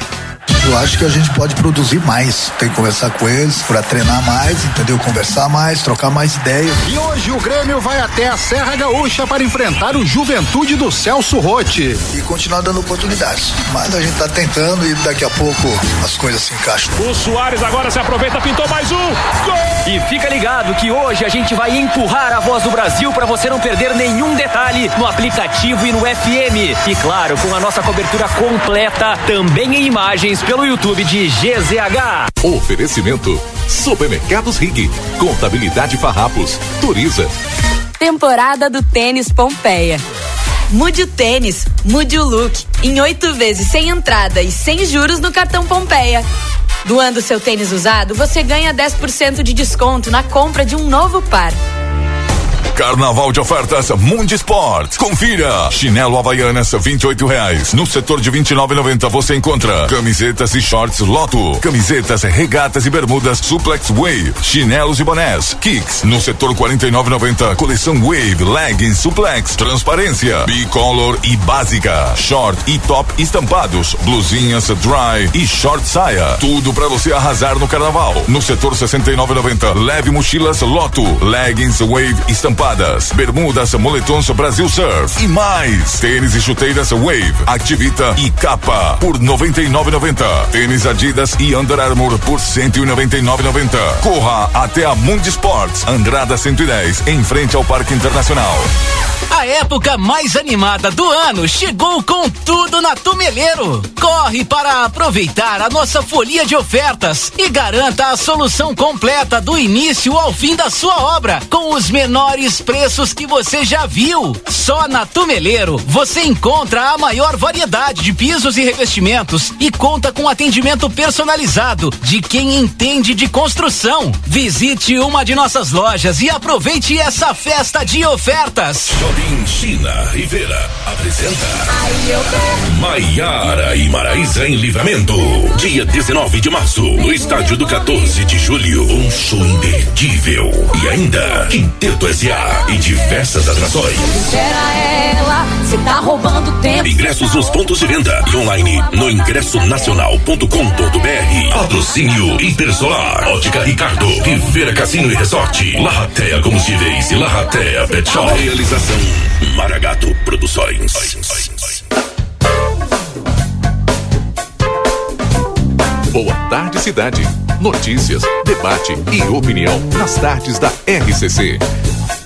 Eu acho que a gente pode produzir mais. Tem que conversar com eles para treinar mais, entendeu? Conversar mais, trocar mais ideias. E hoje o Grêmio vai até a Serra Gaúcha para enfrentar o Juventude do Celso Rotti. E continuar dando oportunidades. Mas a gente tá tentando e daqui a pouco as coisas se encaixam. O Soares agora se aproveita, pintou mais um. Gol! E fica ligado que hoje a gente vai empurrar a voz do Brasil para você não perder nenhum detalhe no aplicativo e no FM. E claro, com a nossa cobertura completa, também em imagens pelo YouTube de GZH. Oferecimento Supermercados Rig, Contabilidade Farrapos, Turiza. Temporada do Tênis Pompeia. Mude o tênis, mude o look. Em oito vezes sem entrada e sem juros no cartão Pompeia. Doando seu tênis usado, você ganha 10% de desconto na compra de um novo par. Carnaval de ofertas Mundi Sport. Confira. Chinelo Havaianas, 28 reais. No setor de 29,90 você encontra camisetas e shorts Loto, camisetas, regatas e bermudas Suplex Wave, chinelos e bonés, kicks. No setor 49,90 coleção Wave, leggings Suplex, transparência, bicolor e básica, short e top estampados, blusinhas dry e short saia. Tudo para você arrasar no carnaval. No setor 69,90 leve mochilas Loto, leggings Wave bermudas, moletons Brasil Surf e mais. Tênis e chuteiras Wave, Activita e Capa por 99,90. Tênis Adidas e Under Armour por 199,90. Corra até a Mundi Sports, Andrada 110, em frente ao Parque Internacional. A época mais animada do ano chegou com tudo na Tumeleiro. Corre para aproveitar a nossa folia de ofertas e garanta a solução completa do início ao fim da sua obra, com os menores preços que você já viu. Só na Tumeleiro você encontra a maior variedade de pisos e revestimentos e conta com atendimento personalizado de quem entende de construção. Visite uma de nossas lojas e aproveite essa festa de ofertas. China Rivera apresenta Maiara e Maraísa em Livramento. Dia 19 de março, no estádio do 14 de julho. Um show imperdível. E ainda, Quinteto S.A. e diversas atrações. Você tá roubando tempo. Ingressos nos pontos de venda e online no ingressonacional.com.br. Patrocínio Intersolar, Ótica Ricardo, Rivera Cassino e Resort, Larratea Combustíveis e Larratea Pet Shop. Realização Maragato Produções. Boa tarde, cidade. Notícias, debate e opinião nas tardes da RCC.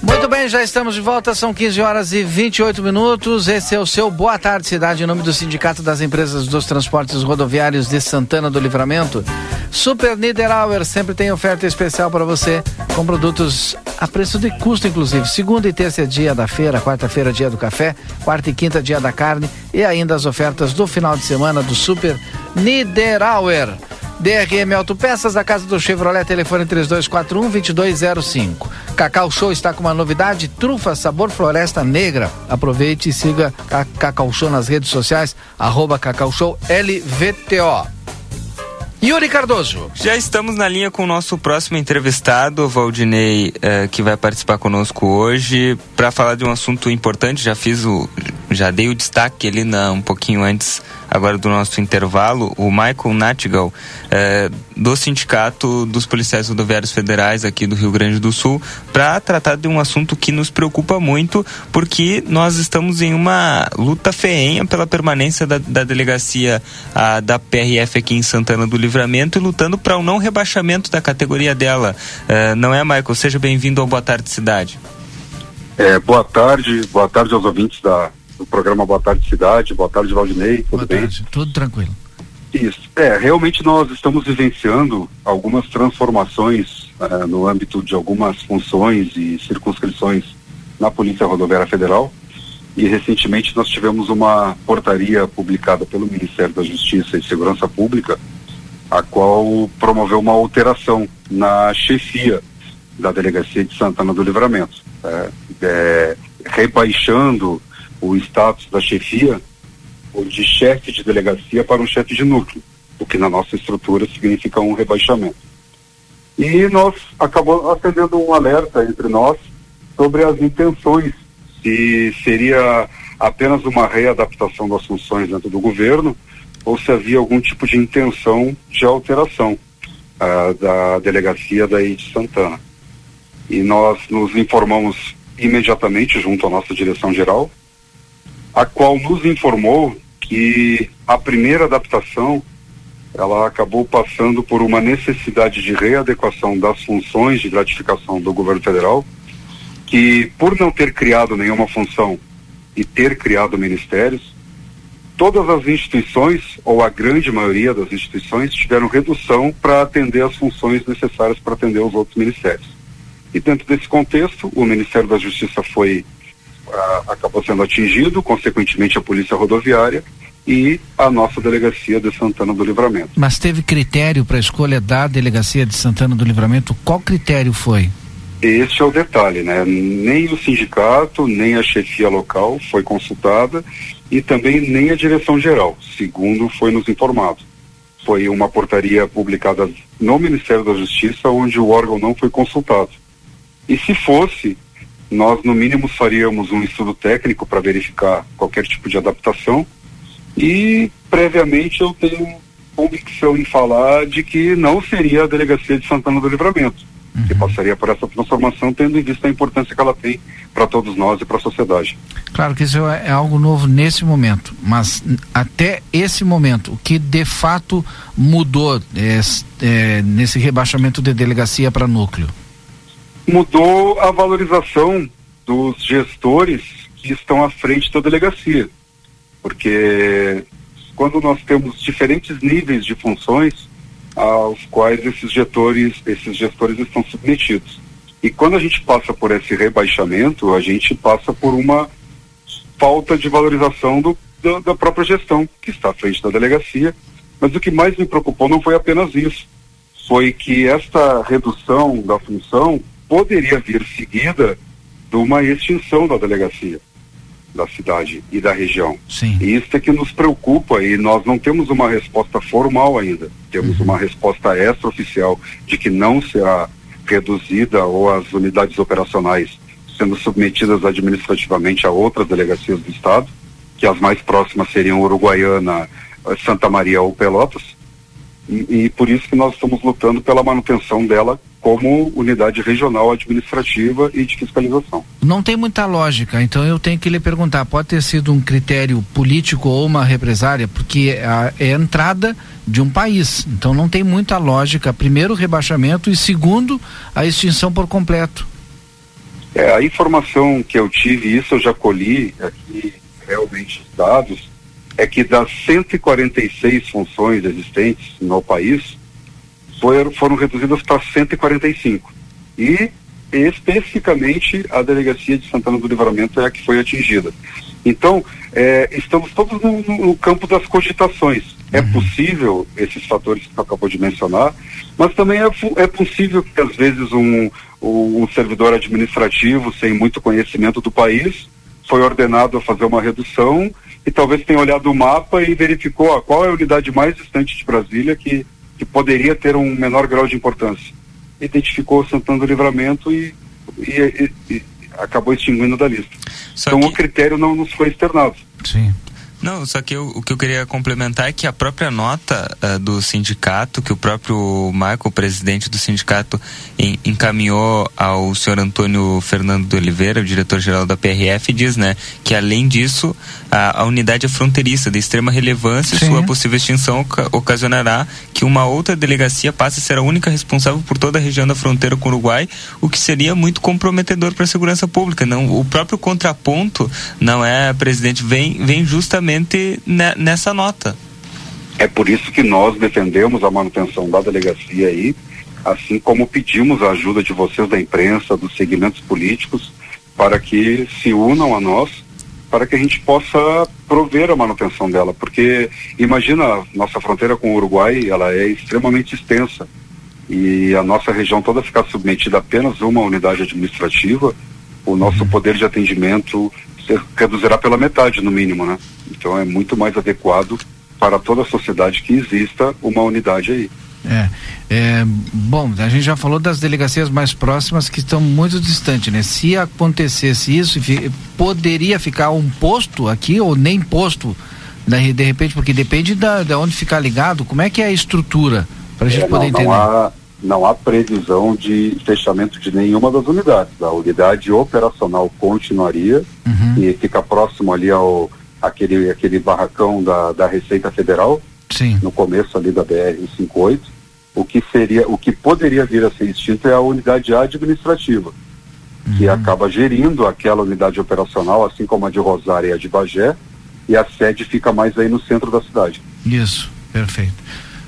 Muito bem, já estamos de volta, são 15 horas e 28 minutos. Esse é o seu Boa Tarde Cidade, em nome do Sindicato das Empresas dos Transportes Rodoviários de Santana do Livramento. Super Niederauer sempre tem oferta especial para você, com produtos a preço de custo, inclusive. Segunda e terça é dia da feira, quarta-feira dia do café, quarta e quinta dia da carne e ainda as ofertas do final de semana do Super Niederauer. DRM Autopeças, a casa do Chevrolet, telefone 3241-2205. Cacau Show está com uma novidade, trufa sabor floresta negra. Aproveite e siga a Cacau Show nas redes sociais, arroba Cacau Show LVTO. Yuri Cardoso. Já estamos na linha com o nosso próximo entrevistado, o Valdinei, eh, que vai participar conosco hoje para falar de um assunto importante. Já fiz o, já dei o destaque ali na, um pouquinho antes agora do nosso intervalo, o Michael Natigal, eh, do Sindicato dos Policiais Rodoviários Federais aqui do Rio Grande do Sul, para tratar de um assunto que nos preocupa muito, porque nós estamos em uma luta feenha pela permanência da, da delegacia a, da PRF aqui em Santana do Livramento e lutando para o não rebaixamento da categoria dela. Eh, não é, Michael? Seja bem-vindo ao Boa Tarde Cidade. É, boa tarde, boa tarde aos ouvintes da, do programa Boa Tarde Cidade, boa tarde Valdinei, tudo Boa bem? tarde, tudo tranquilo. Isso, é, realmente nós estamos vivenciando algumas transformações eh, no âmbito de algumas funções e circunscrições na Polícia Rodoviária Federal e recentemente nós tivemos uma portaria publicada pelo Ministério da Justiça e Segurança Pública, a qual promoveu uma alteração na chefia da Delegacia de Santana do Livramento, eh, eh, rebaixando o status da chefia ou de chefe de delegacia para um chefe de núcleo, o que na nossa estrutura significa um rebaixamento. E nós acabamos acendendo um alerta entre nós sobre as intenções, se seria apenas uma readaptação das funções dentro do governo ou se havia algum tipo de intenção de alteração ah, da delegacia daí de Santana. E nós nos informamos imediatamente junto à nossa direção geral, a qual nos informou que a primeira adaptação ela acabou passando por uma necessidade de readequação das funções de gratificação do governo federal, que por não ter criado nenhuma função e ter criado ministérios, todas as instituições, ou a grande maioria das instituições, tiveram redução para atender as funções necessárias para atender os outros ministérios. E dentro desse contexto, o Ministério da Justiça foi acabou sendo atingido, consequentemente a Polícia Rodoviária e a nossa delegacia de Santana do Livramento. Mas teve critério para a escolha da delegacia de Santana do Livramento? Qual critério foi? Este é o detalhe, né? Nem o sindicato, nem a chefia local foi consultada e também nem a direção geral, segundo foi nos informado. Foi uma portaria publicada no Ministério da Justiça onde o órgão não foi consultado. E se fosse, nós no mínimo faríamos um estudo técnico para verificar qualquer tipo de adaptação e previamente eu tenho convicção em falar de que não seria a delegacia de Santana do Livramento, que passaria por essa transformação tendo em vista a importância que ela tem para todos nós e para a sociedade. Claro que isso é, algo novo nesse momento, mas até esse momento, o que de fato mudou é, é, nesse rebaixamento de delegacia para núcleo? Mudou a valorização dos gestores que estão à frente da delegacia. Porque quando nós temos diferentes níveis de funções aos quais esses gestores, esses gestores estão submetidos. E quando a gente passa por esse rebaixamento, a gente passa por uma falta de valorização do, da, da própria gestão que está à frente da delegacia. Mas o que mais me preocupou não foi apenas isso, foi que esta redução da função poderia vir seguida de uma extinção da delegacia da cidade e da região. Sim. E isso é que nos preocupa e nós não temos uma resposta formal ainda. Temos uma resposta extraoficial de que não será reduzida ou as unidades operacionais sendo submetidas administrativamente a outras delegacias do estado, que as mais próximas seriam Uruguaiana, Santa Maria ou Pelotas. E, e por isso que nós estamos lutando pela manutenção dela como unidade regional administrativa e de fiscalização. Não tem muita lógica, então eu tenho que lhe perguntar: pode ter sido um critério político ou uma represária? Porque a, é a entrada de um país, então não tem muita lógica. Primeiro, o rebaixamento e segundo, a extinção por completo. É, a informação que eu tive, isso eu já colhi aqui realmente os dados, é que das 146 funções existentes no país, foram, foram reduzidas para 145. E especificamente a delegacia de Santana do Livramento é a que foi atingida. Então, é, estamos todos no, no, campo das cogitações. É possível esses fatores que você acabou de mencionar, mas também é, é possível que às vezes um, um servidor administrativo sem muito conhecimento do país foi ordenado a fazer uma redução e talvez tenha olhado o mapa e verificou ó, qual é a unidade mais distante de Brasília que, que poderia ter um menor grau de importância. Identificou Santana do Livramento e, e, e, e acabou extinguindo da lista. Só então que... o critério não nos foi externado. Sim. Não, só que eu, o que eu queria complementar é que a própria nota uh, do sindicato, que o próprio Michael, presidente do sindicato, em, encaminhou ao senhor Antônio Fernando de Oliveira, o diretor-geral da PRF, diz, né, que além disso, a, a unidade é fronteiriça de extrema relevância Sim. e sua possível extinção ocasionará que uma outra delegacia passe a ser a única responsável por toda a região da fronteira com o Uruguai, o que seria muito comprometedor para a segurança pública. Não, o próprio contraponto, não é, presidente, vem, vem justamente nessa nota. É por isso que nós defendemos a manutenção da delegacia aí, assim como pedimos a ajuda de vocês da imprensa, dos segmentos políticos, para que se unam a nós, para que a gente possa prover a manutenção dela, porque imagina nossa fronteira com o Uruguai, ela é extremamente extensa e a nossa região toda ficar submetida a apenas uma unidade administrativa, o nosso uhum. poder de atendimento reduzirá pela metade, no mínimo, né? Então é muito mais adequado para toda a sociedade que exista uma unidade aí. É, é, bom, a gente já falou das delegacias mais próximas que estão muito distantes, né? Se acontecesse isso, poderia ficar um posto aqui ou nem posto, né? de repente, porque depende da, de onde ficar ligado. Como é que é a estrutura para a gente é, poder não, entender? Não há, não há previsão de fechamento de nenhuma das unidades. A unidade operacional continuaria uhum. e fica próximo ali ao aquele, aquele barracão da, da Receita Federal, Sim. no começo ali da BR-58, o que seria, o que poderia vir a ser extinto é a unidade administrativa, uhum. que acaba gerindo aquela unidade operacional, assim como a de Rosário e a de Bagé, e a sede fica mais aí no centro da cidade. Isso, perfeito.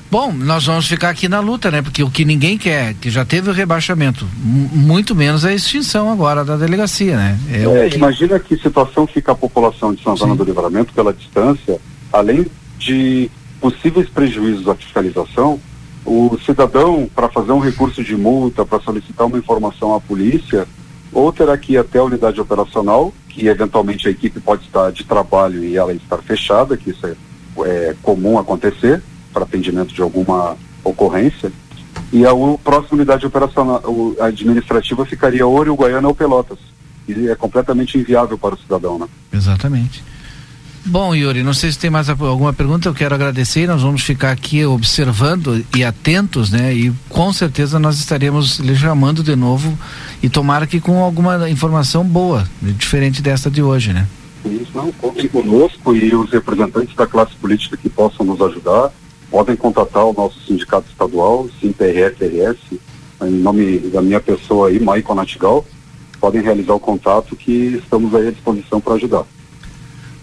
Bom, nós vamos ficar aqui na luta, né? Porque o que ninguém quer, que já teve o rebaixamento, muito menos a extinção agora da delegacia, né? É, é que... Imagina que situação fica a população de Santana Sim. do Livramento pela distância, além de possíveis prejuízos à fiscalização, o cidadão, para fazer um recurso de multa, para solicitar uma informação à polícia, ou terá que ir até a unidade operacional, que eventualmente a equipe pode estar de trabalho e ela estar fechada, que isso é, é comum acontecer, para atendimento de alguma ocorrência. E a próxima unidade operacional administrativa ficaria ou Uruguaiana ou Pelotas. E é completamente inviável para o cidadão, né? Exatamente. Bom, Yuri, não sei se tem mais alguma pergunta, eu quero agradecer, nós vamos ficar aqui observando e atentos, né? E com certeza nós estaremos lhe chamando de novo e tomara que com alguma informação boa, diferente dessa de hoje, né? Isso, não, contem conosco e os representantes da classe política que possam nos ajudar podem contatar o nosso sindicato estadual, SIMPRFRS, em nome da minha pessoa aí, Maicon Natigal, podem realizar o contato que estamos aí à disposição para ajudar.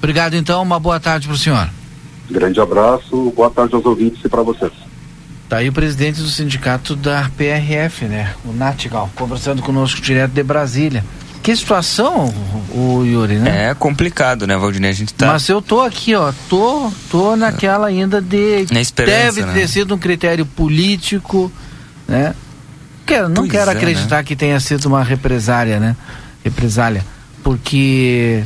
Obrigado então, uma boa tarde para o senhor. Grande abraço, boa tarde aos ouvintes e para vocês. Tá aí o presidente do sindicato da PRF, né? O Natigal, conversando conosco direto de Brasília. Que situação, o Yuri, né? É complicado, né, Valdinei? A gente tá. Mas eu tô aqui, ó, tô, tô naquela ainda de. Na esperança, deve né? ter sido um critério político, né? Quero, não Pois quero é, acreditar né? que tenha sido uma represária, né? Represália. Porque.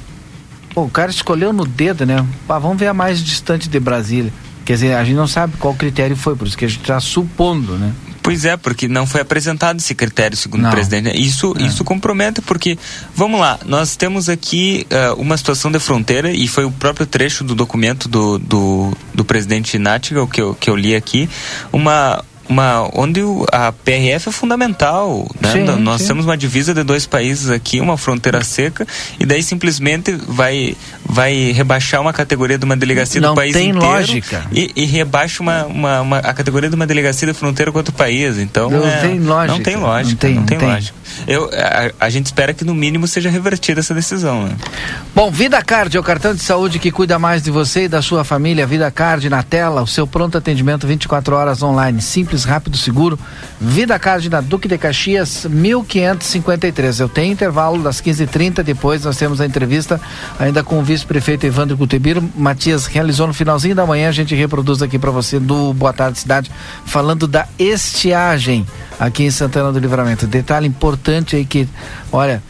Pô, o cara escolheu no dedo, né? Pá, vamos ver a mais distante de Brasília. Quer dizer, a gente não sabe qual critério foi, por isso que a gente está supondo, né? Pois é, porque não foi apresentado esse critério, segundo Não. o presidente. Isso, É. isso compromete, porque, vamos lá, nós temos aqui eh, uma situação de fronteira, e foi o próprio trecho do documento do, do, do presidente Nátiga, que eu, que eu li aqui, uma. Uma, onde o- a PRF é fundamental, né? Sim, Nós sim. temos uma divisa de dois países aqui, uma fronteira seca, e daí simplesmente vai, vai rebaixar uma categoria de uma delegacia Não do país tem inteiro lógica. E, e rebaixa uma, uma, uma- a categoria de uma delegacia da fronteira com outro país. Então Não é- tem lógica. Não tem lógica. Não tem, não tem tem. lógica. Eu, a, a gente espera que no mínimo seja revertida essa decisão. Né? Bom, Vida Card é o cartão de saúde que cuida mais de você e da sua família. Vida Card na tela, o seu pronto atendimento 24 horas online, simples, rápido, seguro. Vida Card na Duque de Caxias, 1553. Eu tenho intervalo das 15h30, depois nós temos a entrevista ainda com o vice-prefeito Evandro Gutebiro. Matias realizou no finalzinho da manhã, a gente reproduz aqui para você do Boa Tarde Cidade, falando da estiagem aqui em Santana do Livramento. Detalhe importante aí que, olha,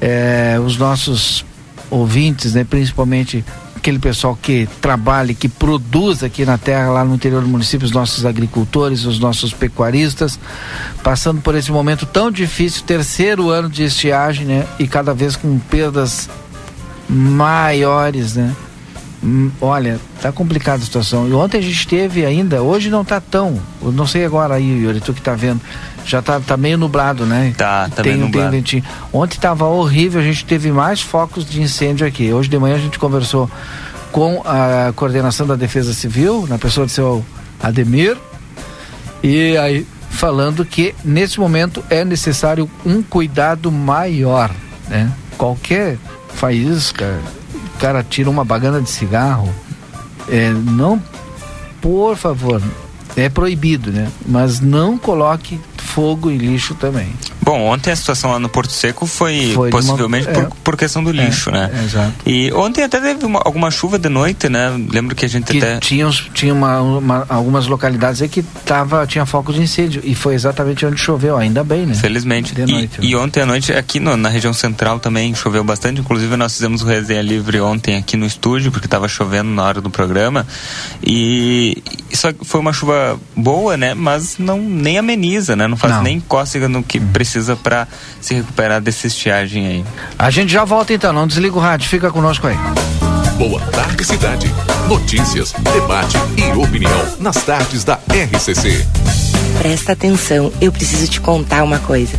é, os nossos ouvintes, né, principalmente aquele pessoal que trabalha, que produz aqui na terra, lá no interior do município, os nossos agricultores, os nossos pecuaristas, passando por esse momento tão difícil, terceiro ano de estiagem, né, e cada vez com perdas maiores, né? Hum, Olha, tá complicada a situação. E ontem a gente teve ainda, hoje não tá tão. Eu não sei agora aí, Yuri, tu que tá vendo. Já tá, tá meio nublado, né? Tá, tá tem, meio tem nublado. ventinho. Ontem tava horrível, a gente teve mais focos de incêndio aqui. Hoje de manhã a gente conversou com a coordenação da Defesa Civil, na pessoa do seu Ademir, e aí falando que nesse momento é necessário um cuidado maior, né? Qualquer faísca, o cara tira uma bagana de cigarro, é, não, por favor, é proibido, né? Mas não coloque fogo e lixo também. Bom, ontem a situação lá no Porto Seco foi, Foi de uma- possivelmente é. por, por questão do lixo, né? É, exato. E ontem até teve uma- alguma chuva de noite, né? Lembro que a gente que até. tinha, tinha uma, uma- algumas localidades aí que tava, tinha focos de incêndio e foi exatamente onde choveu, ainda bem, né? Felizmente. De E- noite, e, ontem à noite, aqui no- na região central também choveu bastante. Inclusive, nós fizemos o resenha livre ontem aqui no estúdio, porque estava chovendo na hora do programa. E isso foi uma chuva boa, né? Mas não nem ameniza, né? Não faz Não. nem cócega no que precisa para se recuperar dessa estiagem aí. A gente já volta então, não desliga o rádio, fica conosco aí. Boa tarde, cidade. Notícias, debate e opinião nas tardes da RCC. Presta atenção, eu preciso te contar uma coisa.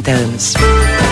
anos.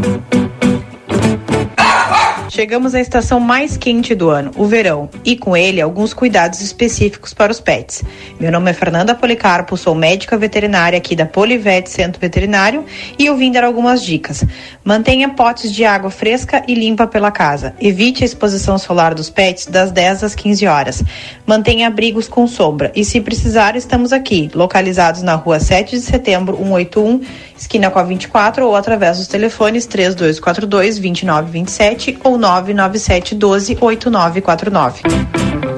Thank you. Chegamos à estação mais quente do ano, o verão, e com ele alguns cuidados específicos para os pets. Meu nome é Fernanda Policarpo, sou médica veterinária aqui da Polivet Centro Veterinário e eu vim dar algumas dicas. Mantenha potes de água fresca e limpa pela casa. Evite a exposição solar dos pets das 10 às 15 horas. Mantenha abrigos com sombra e se precisar, estamos aqui, localizados na rua 7 de setembro, 181, esquina com a 24 ou através dos telefones 3242 2927 ou 997 12 8949.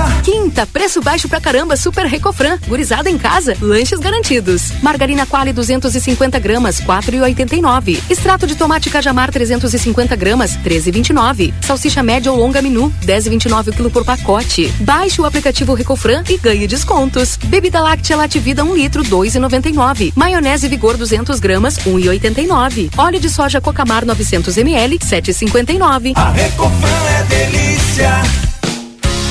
Quinta, preço baixo pra caramba, Super Recofran. Gurizada em casa, lanches garantidos. Margarina Quali 250 gramas, 4,89. Extrato de tomate Cajamar 350 gramas, 13,29. Salsicha média ou longa menu, 10,29 o quilo por pacote. Baixe o aplicativo Recofran e ganhe descontos. Bebida láctea Lativida 1 litro, 2,99. Maionese Vigor 200 gramas, 1,89. Óleo de soja Cocamar 900 ml, 7,59. A Recofran é delícia.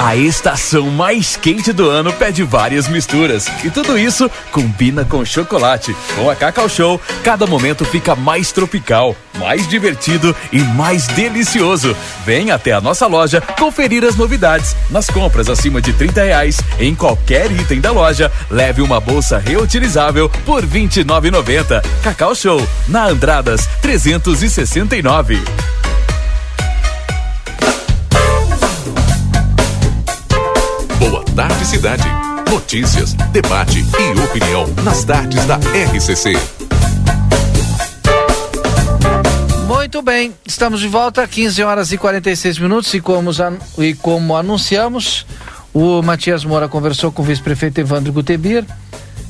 A estação mais quente do ano pede várias misturas. E tudo isso combina com chocolate. Com a Cacau Show, cada momento fica mais tropical, mais divertido e mais delicioso. Vem até a nossa loja conferir as novidades. Nas compras acima de 30 reais, em qualquer item da loja, leve uma bolsa reutilizável por R$ 29,90. Cacau Show, na Andradas 369. Tarde, cidade. Notícias, debate e opinião nas tardes da RCC. Muito bem, estamos de volta, 15 horas e 46 minutos e como, e como anunciamos, o Matias Moura conversou com o vice-prefeito Evandro Gutebir.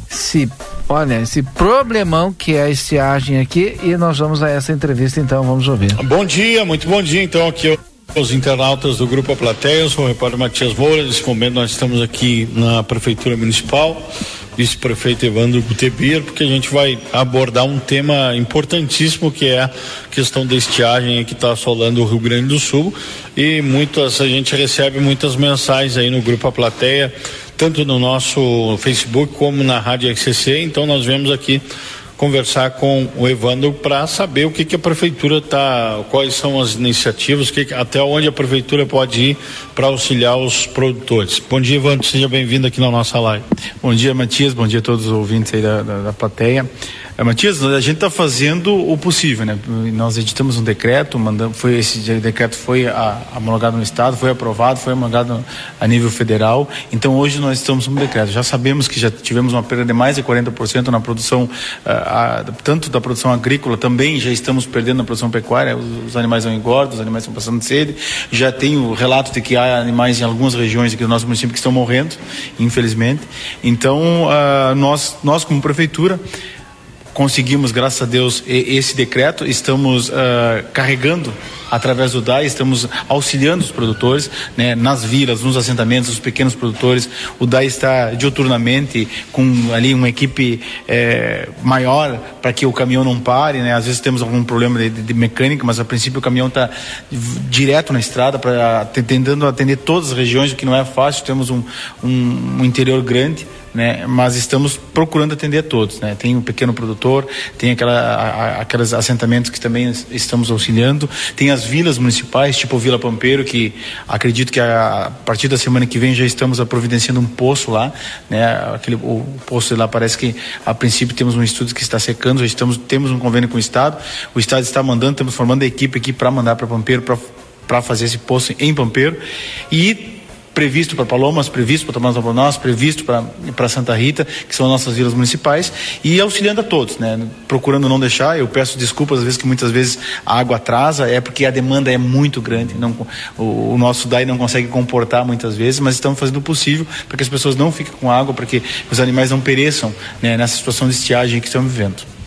Se, olha, esse problemão que é a estiagem aqui e nós vamos a essa entrevista então, vamos ouvir. Bom dia, muito bom dia então aqui os internautas do Grupo Plateia, eu sou o repórter Matias Moura, nesse momento nós estamos aqui na Prefeitura Municipal, vice-prefeito Evandro Gutebir, porque a gente vai abordar um tema importantíssimo que é a questão da estiagem que está assolando o Rio Grande do Sul. E muitas, a gente recebe muitas mensagens aí no Grupo Plateia, tanto no nosso Facebook como na Rádio XCC, então nós vemos aqui conversar com o Evandro para saber o que, que a prefeitura está, quais são as iniciativas, que, até onde a prefeitura pode ir para auxiliar os produtores. Bom dia, Evandro, seja bem-vindo aqui na nossa live. Bom dia, Matias, bom dia a todos os ouvintes aí da, da, da plateia. É, Matias, a gente está fazendo o possível, né? Nós editamos um decreto, mandamos, foi esse decreto foi a, homologado no estado, foi aprovado, foi homologado a nível federal. Então hoje nós estamos no decreto. Já sabemos que já tivemos uma perda de mais de 40% na produção, a, a, tanto da produção agrícola, também já estamos perdendo na produção pecuária. Os, os animais não engordam, os animais estão passando sede. Já tem o relato de que há animais em algumas regiões aqui do nosso município que estão morrendo, infelizmente. Então uh, nós, nós como prefeitura conseguimos, graças a Deus, esse decreto. Estamos uh, carregando através do DAI, estamos auxiliando os produtores né, nas vilas, nos assentamentos, os pequenos produtores. O DAI está diuturnamente com ali uma equipe eh, maior para que o caminhão não pare. Né? Às vezes temos algum problema de, de mecânica, mas a princípio o caminhão está direto na estrada, para tentando atender todas as regiões, o que não é fácil. Temos um, um, um interior grande né? Mas estamos procurando atender a todos, né? Tem um pequeno produtor, tem aquela, a, aqueles assentamentos que também estamos auxiliando, tem as vilas municipais, tipo Vila Pampeiro, que acredito que a, a partir da semana que vem já estamos providenciando um poço lá, né? Aquele, o, poço lá parece que a princípio temos um estudo que está secando, já estamos, temos um convênio com o Estado, o Estado está mandando, estamos formando a equipe aqui para mandar para Pampeiro, para fazer esse poço em Pampeiro e previsto para Palomas, previsto para Tomás Albornoz, previsto para Santa Rita, que são nossas vilas municipais, e auxiliando a todos, né? Procurando não deixar, eu peço desculpas às vezes que muitas vezes a água atrasa, é porque a demanda é muito grande, não, o, o nosso DAI não consegue comportar muitas vezes, mas estamos fazendo o possível para que as pessoas não fiquem com água, para que os animais não pereçam né, nessa situação de estiagem que estamos vivendo.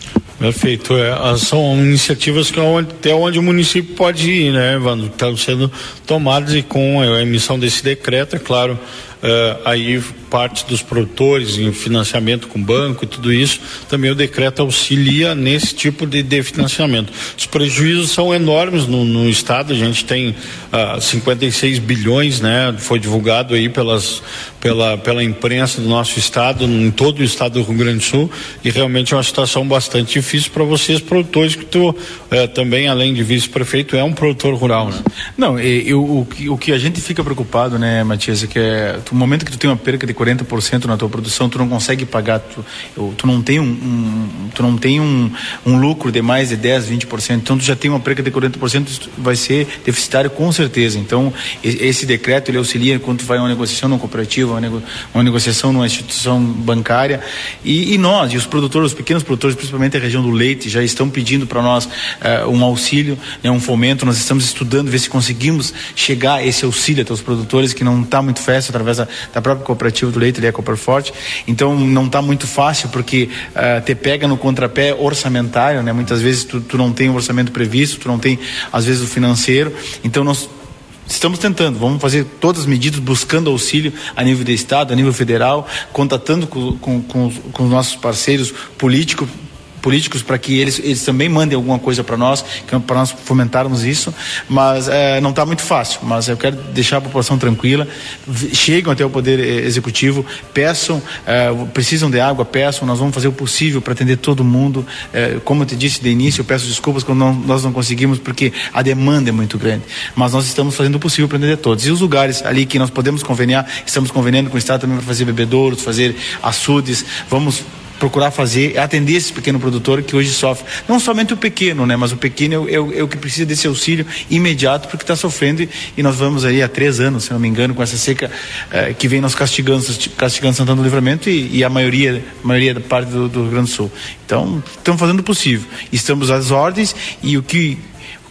Perfeito. É, são iniciativas que é até onde o município pode ir, né, Evandro? Estão sendo tomadas e com a emissão desse decreto, é claro, Uh, aí parte dos produtores em financiamento com banco e tudo isso, também o decreto auxilia nesse tipo de, de financiamento. Os prejuízos são enormes no, no estado, a gente tem uh, ah, 56 bilhões, né? Foi divulgado aí pelas, pela, pela imprensa do nosso estado, em todo o estado do Rio Grande do Sul, e realmente é uma situação bastante difícil para vocês, produtores, que tu uh, também, além de vice-prefeito, é um produtor rural, né? Não, eu, o, o que a gente fica preocupado, né, Matias, é que é no momento que tu tem uma perca de 40% na tua produção, tu não consegue pagar, tu, tu não tem um, um, tu não tem um, um lucro de mais de 10, 20%, então tu já tem uma perca de 40%, vai ser deficitário com certeza. Então, esse decreto ele auxilia quando tu vai a uma negociação numa cooperativa, uma, nego, uma negociação numa instituição bancária, e, e, nós, e os produtores, os pequenos produtores, principalmente a região do leite, já estão pedindo para nós uh, um auxílio, né, um fomento, nós estamos estudando, ver se conseguimos chegar esse auxílio até os produtores, que não está muito fácil através da, da própria cooperativa do leite, ele é Forte. Então não está muito fácil porque uh, te pega no contrapé orçamentário, né? Muitas vezes tu, tu não tem o orçamento previsto, tu não tem às vezes o financeiro. Então nós estamos tentando, vamos fazer todas as medidas buscando auxílio a nível de Estado, a nível federal, contatando com, com, com, com os nossos parceiros políticos políticos para que eles, eles também mandem alguma coisa para nós, para nós fomentarmos isso, mas é, não está muito fácil. Mas eu quero deixar a população tranquila, chegam até o Poder eh, Executivo, peçam, é, precisam de água, peçam, nós vamos fazer o possível para atender todo mundo. É, como eu te disse de início, eu peço desculpas quando não, nós não conseguimos, porque a demanda é muito grande, mas nós estamos fazendo o possível para atender todos. E os lugares ali que nós podemos conveniar, estamos conveniando com o Estado também para fazer bebedouros, fazer açudes, vamos procurar fazer, atender esse pequeno produtor que hoje sofre. Não somente o pequeno, né? Mas o pequeno é, o, é o que precisa desse auxílio imediato porque está sofrendo e, nós vamos aí há três anos, se não me engano, com essa seca eh, que vem nos castigando, castigando Santana do Livramento e, e a maioria, maioria da parte do, do Rio Grande do Sul. Então, estamos fazendo o possível. Estamos às ordens e o que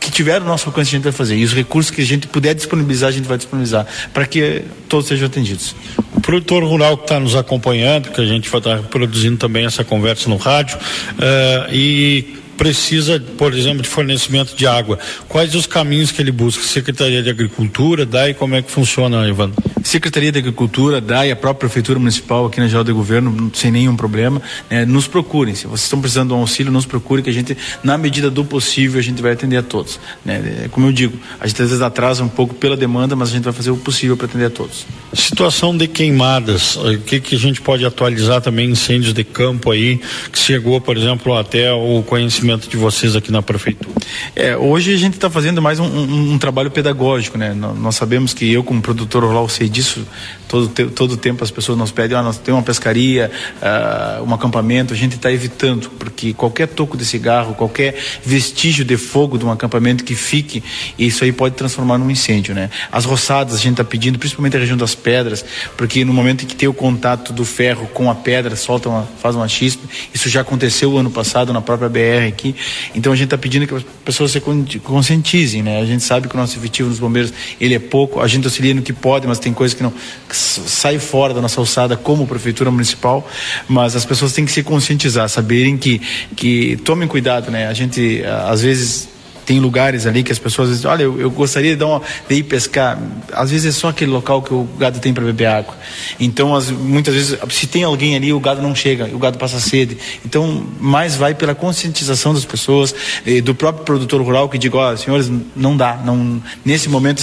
que tiver o nosso alcance a gente vai fazer. E os recursos que a gente puder disponibilizar, a gente vai disponibilizar para que todos sejam atendidos. O produtor rural que está nos acompanhando, que a gente vai estar tá produzindo também essa conversa no rádio, uh, e precisa, por exemplo, de fornecimento de água. Quais os caminhos que ele busca? Secretaria de Agricultura, DAI, como é que funciona, Ivan? Secretaria de Agricultura, DAI, a própria Prefeitura Municipal aqui na Geral de Governo, sem nenhum problema, né, nos procurem. Se vocês estão precisando de um auxílio, nos procurem que a gente, na medida do possível, a gente vai atender a todos. Né? É, como eu digo, a gente às vezes atrasa um pouco pela demanda, mas a gente vai fazer o possível para atender a todos. Situação de queimadas, o que, que a gente pode atualizar também, incêndios de campo aí, que chegou, por exemplo, até o conhecimento de vocês aqui na prefeitura? É, hoje a gente está fazendo mais um, um, um, trabalho pedagógico, né? Nós, nós, sabemos que eu, como produtor rural, sei disso. Todo todo tempo as pessoas nos pedem, ah, nós uma pescaria, uh, um acampamento. A gente está evitando, porque qualquer toco de cigarro, qualquer vestígio de fogo de um acampamento que fique, isso aí pode transformar num incêndio, né? As roçadas a gente está pedindo, principalmente a região das pedras, porque no momento em que tem o contato do ferro com a pedra, solta uma, faz uma chispa. Isso já aconteceu ano passado na própria BR aqui. Então a gente está pedindo que as pessoas se conscientizem, né? A gente sabe que o nosso efetivo nos bombeiros ele é pouco, a gente auxilia no que pode, mas tem coisas que não que sai fora da nossa alçada como prefeitura municipal, mas as pessoas têm que se conscientizar, saberem que que tomem cuidado, né? A gente às vezes tem lugares ali que as pessoas dizem, olha, eu, eu gostaria de, uma, de, ir pescar. Às vezes é só aquele local que o gado tem para beber água. Então, as, muitas vezes, se tem alguém ali, o gado não chega, o gado passa sede. Então, mais vai pela conscientização das pessoas, eh, do próprio produtor rural que diga, oh, senhores, não dá, não, nesse momento,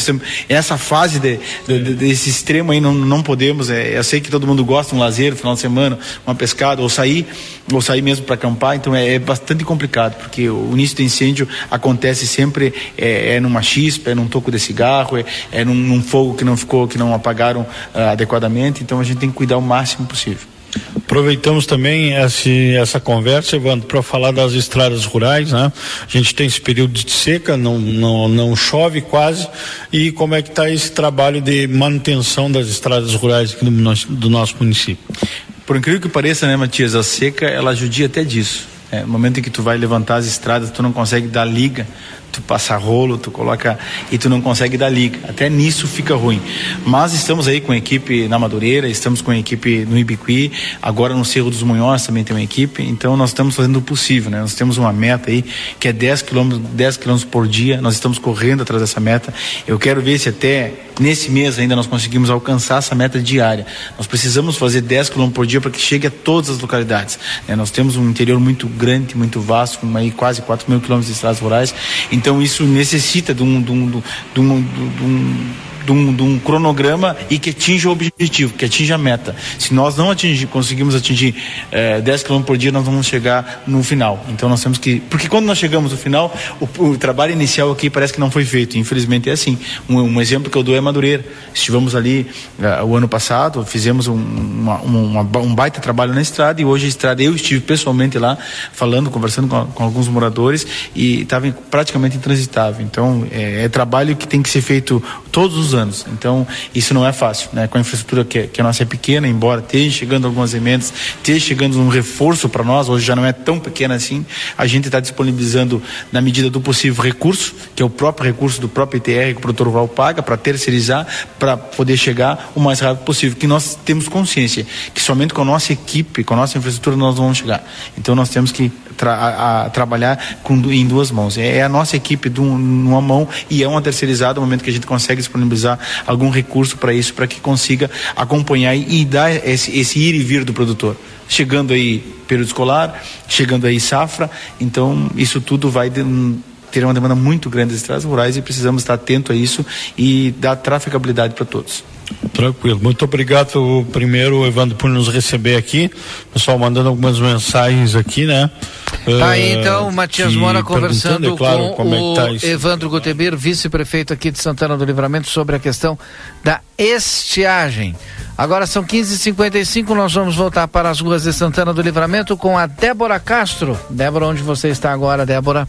essa fase de, de, de, desse extremo aí não, não podemos. É, eu sei que todo mundo gosta de um lazer, final de semana, uma pescada, ou sair, ou sair mesmo para acampar. Então, é, é bastante complicado, porque o início do incêndio acontece acontece sempre é, é numa chispa, é num toco de cigarro, é, é num, num, fogo que não ficou, que não apagaram uh, adequadamente. Então a gente tem que cuidar o máximo possível. Aproveitamos também esse, essa conversa, Evandro, para falar das estradas rurais, né? A gente tem esse período de seca, não, não, não chove quase, e como é que está esse trabalho de manutenção das estradas rurais aqui do, nosso- do nosso município? Por incrível que pareça, né, Matias, a seca ela judia até disso. É, no momento em que tu vai levantar as estradas, tu não consegue dar liga, tu passa rolo, tu coloca e tu não consegue dar liga. Até nisso fica ruim. Mas estamos aí com a equipe na Madureira, estamos com a equipe no Ibiqui, agora no Cerro dos Munhões também tem uma equipe, então nós estamos fazendo o possível, né? Nós temos uma meta aí que é 10 quilômetros, 10 quilômetros por dia, nós estamos correndo atrás dessa meta. Eu quero ver se até nesse mês ainda nós conseguimos alcançar essa meta diária. Nós precisamos fazer 10 quilômetros por dia para que chegue a todas as localidades. né? Nós temos um interior muito grande, muito vasto, com aí quase 4 mil quilômetros de estradas rurais. Então isso necessita de um, de um, de um, de um de um, de um cronograma e que atinja o objetivo, que atinja a meta. Se nós não atingir, conseguimos atingir eh, 10 km por dia, nós vamos chegar no final. Então nós temos que. Porque quando nós chegamos no final, o, o trabalho inicial aqui parece que não foi feito. Infelizmente é assim. Um, um exemplo que eu dou é Madureira. Estivemos ali eh, o ano passado, fizemos um, uma, uma- um baita trabalho na estrada e hoje a estrada, eu estive pessoalmente lá falando, conversando com, com alguns moradores e estava praticamente intransitável. Então é, é trabalho que tem que ser feito todos os anos. Então isso não é fácil, né? Com a infraestrutura que, que a nossa é pequena, embora esteja chegando algumas emendas, esteja chegando um reforço para nós, hoje já não é tão pequena assim, a gente está disponibilizando na medida do possível recurso, que é o próprio recurso do próprio ITR que o produtor rural paga para terceirizar, para poder chegar o mais rápido possível. Que nós temos consciência que somente com a nossa equipe, com a nossa infraestrutura nós vamos chegar. Então nós temos que tra a, a trabalhar com, em duas mãos. É, é a nossa equipe de um- mão e é uma terceirizada no momento que a gente consegue disponibilizar algum recurso para isso, para que consiga acompanhar e, e dar esse, esse ir e vir do produtor. Chegando aí período escolar, chegando aí safra, então isso tudo vai de- ter uma demanda muito grande das estradas rurais e precisamos estar atento a isso e dar traficabilidade para todos. Tranquilo. Muito obrigado, primeiro, Evandro, por nos receber aqui. Pessoal mandando algumas mensagens aqui, né? Tá aí Eh, então o Matias que Mora perguntando, conversando é claro, com é tá o. Evandro Gutebir, vice-prefeito aqui de Santana do Livramento, sobre a questão da estiagem. Agora são 15h55, nós vamos voltar para as ruas de Santana do Livramento com a Débora Castro. Débora, onde você está agora, Débora?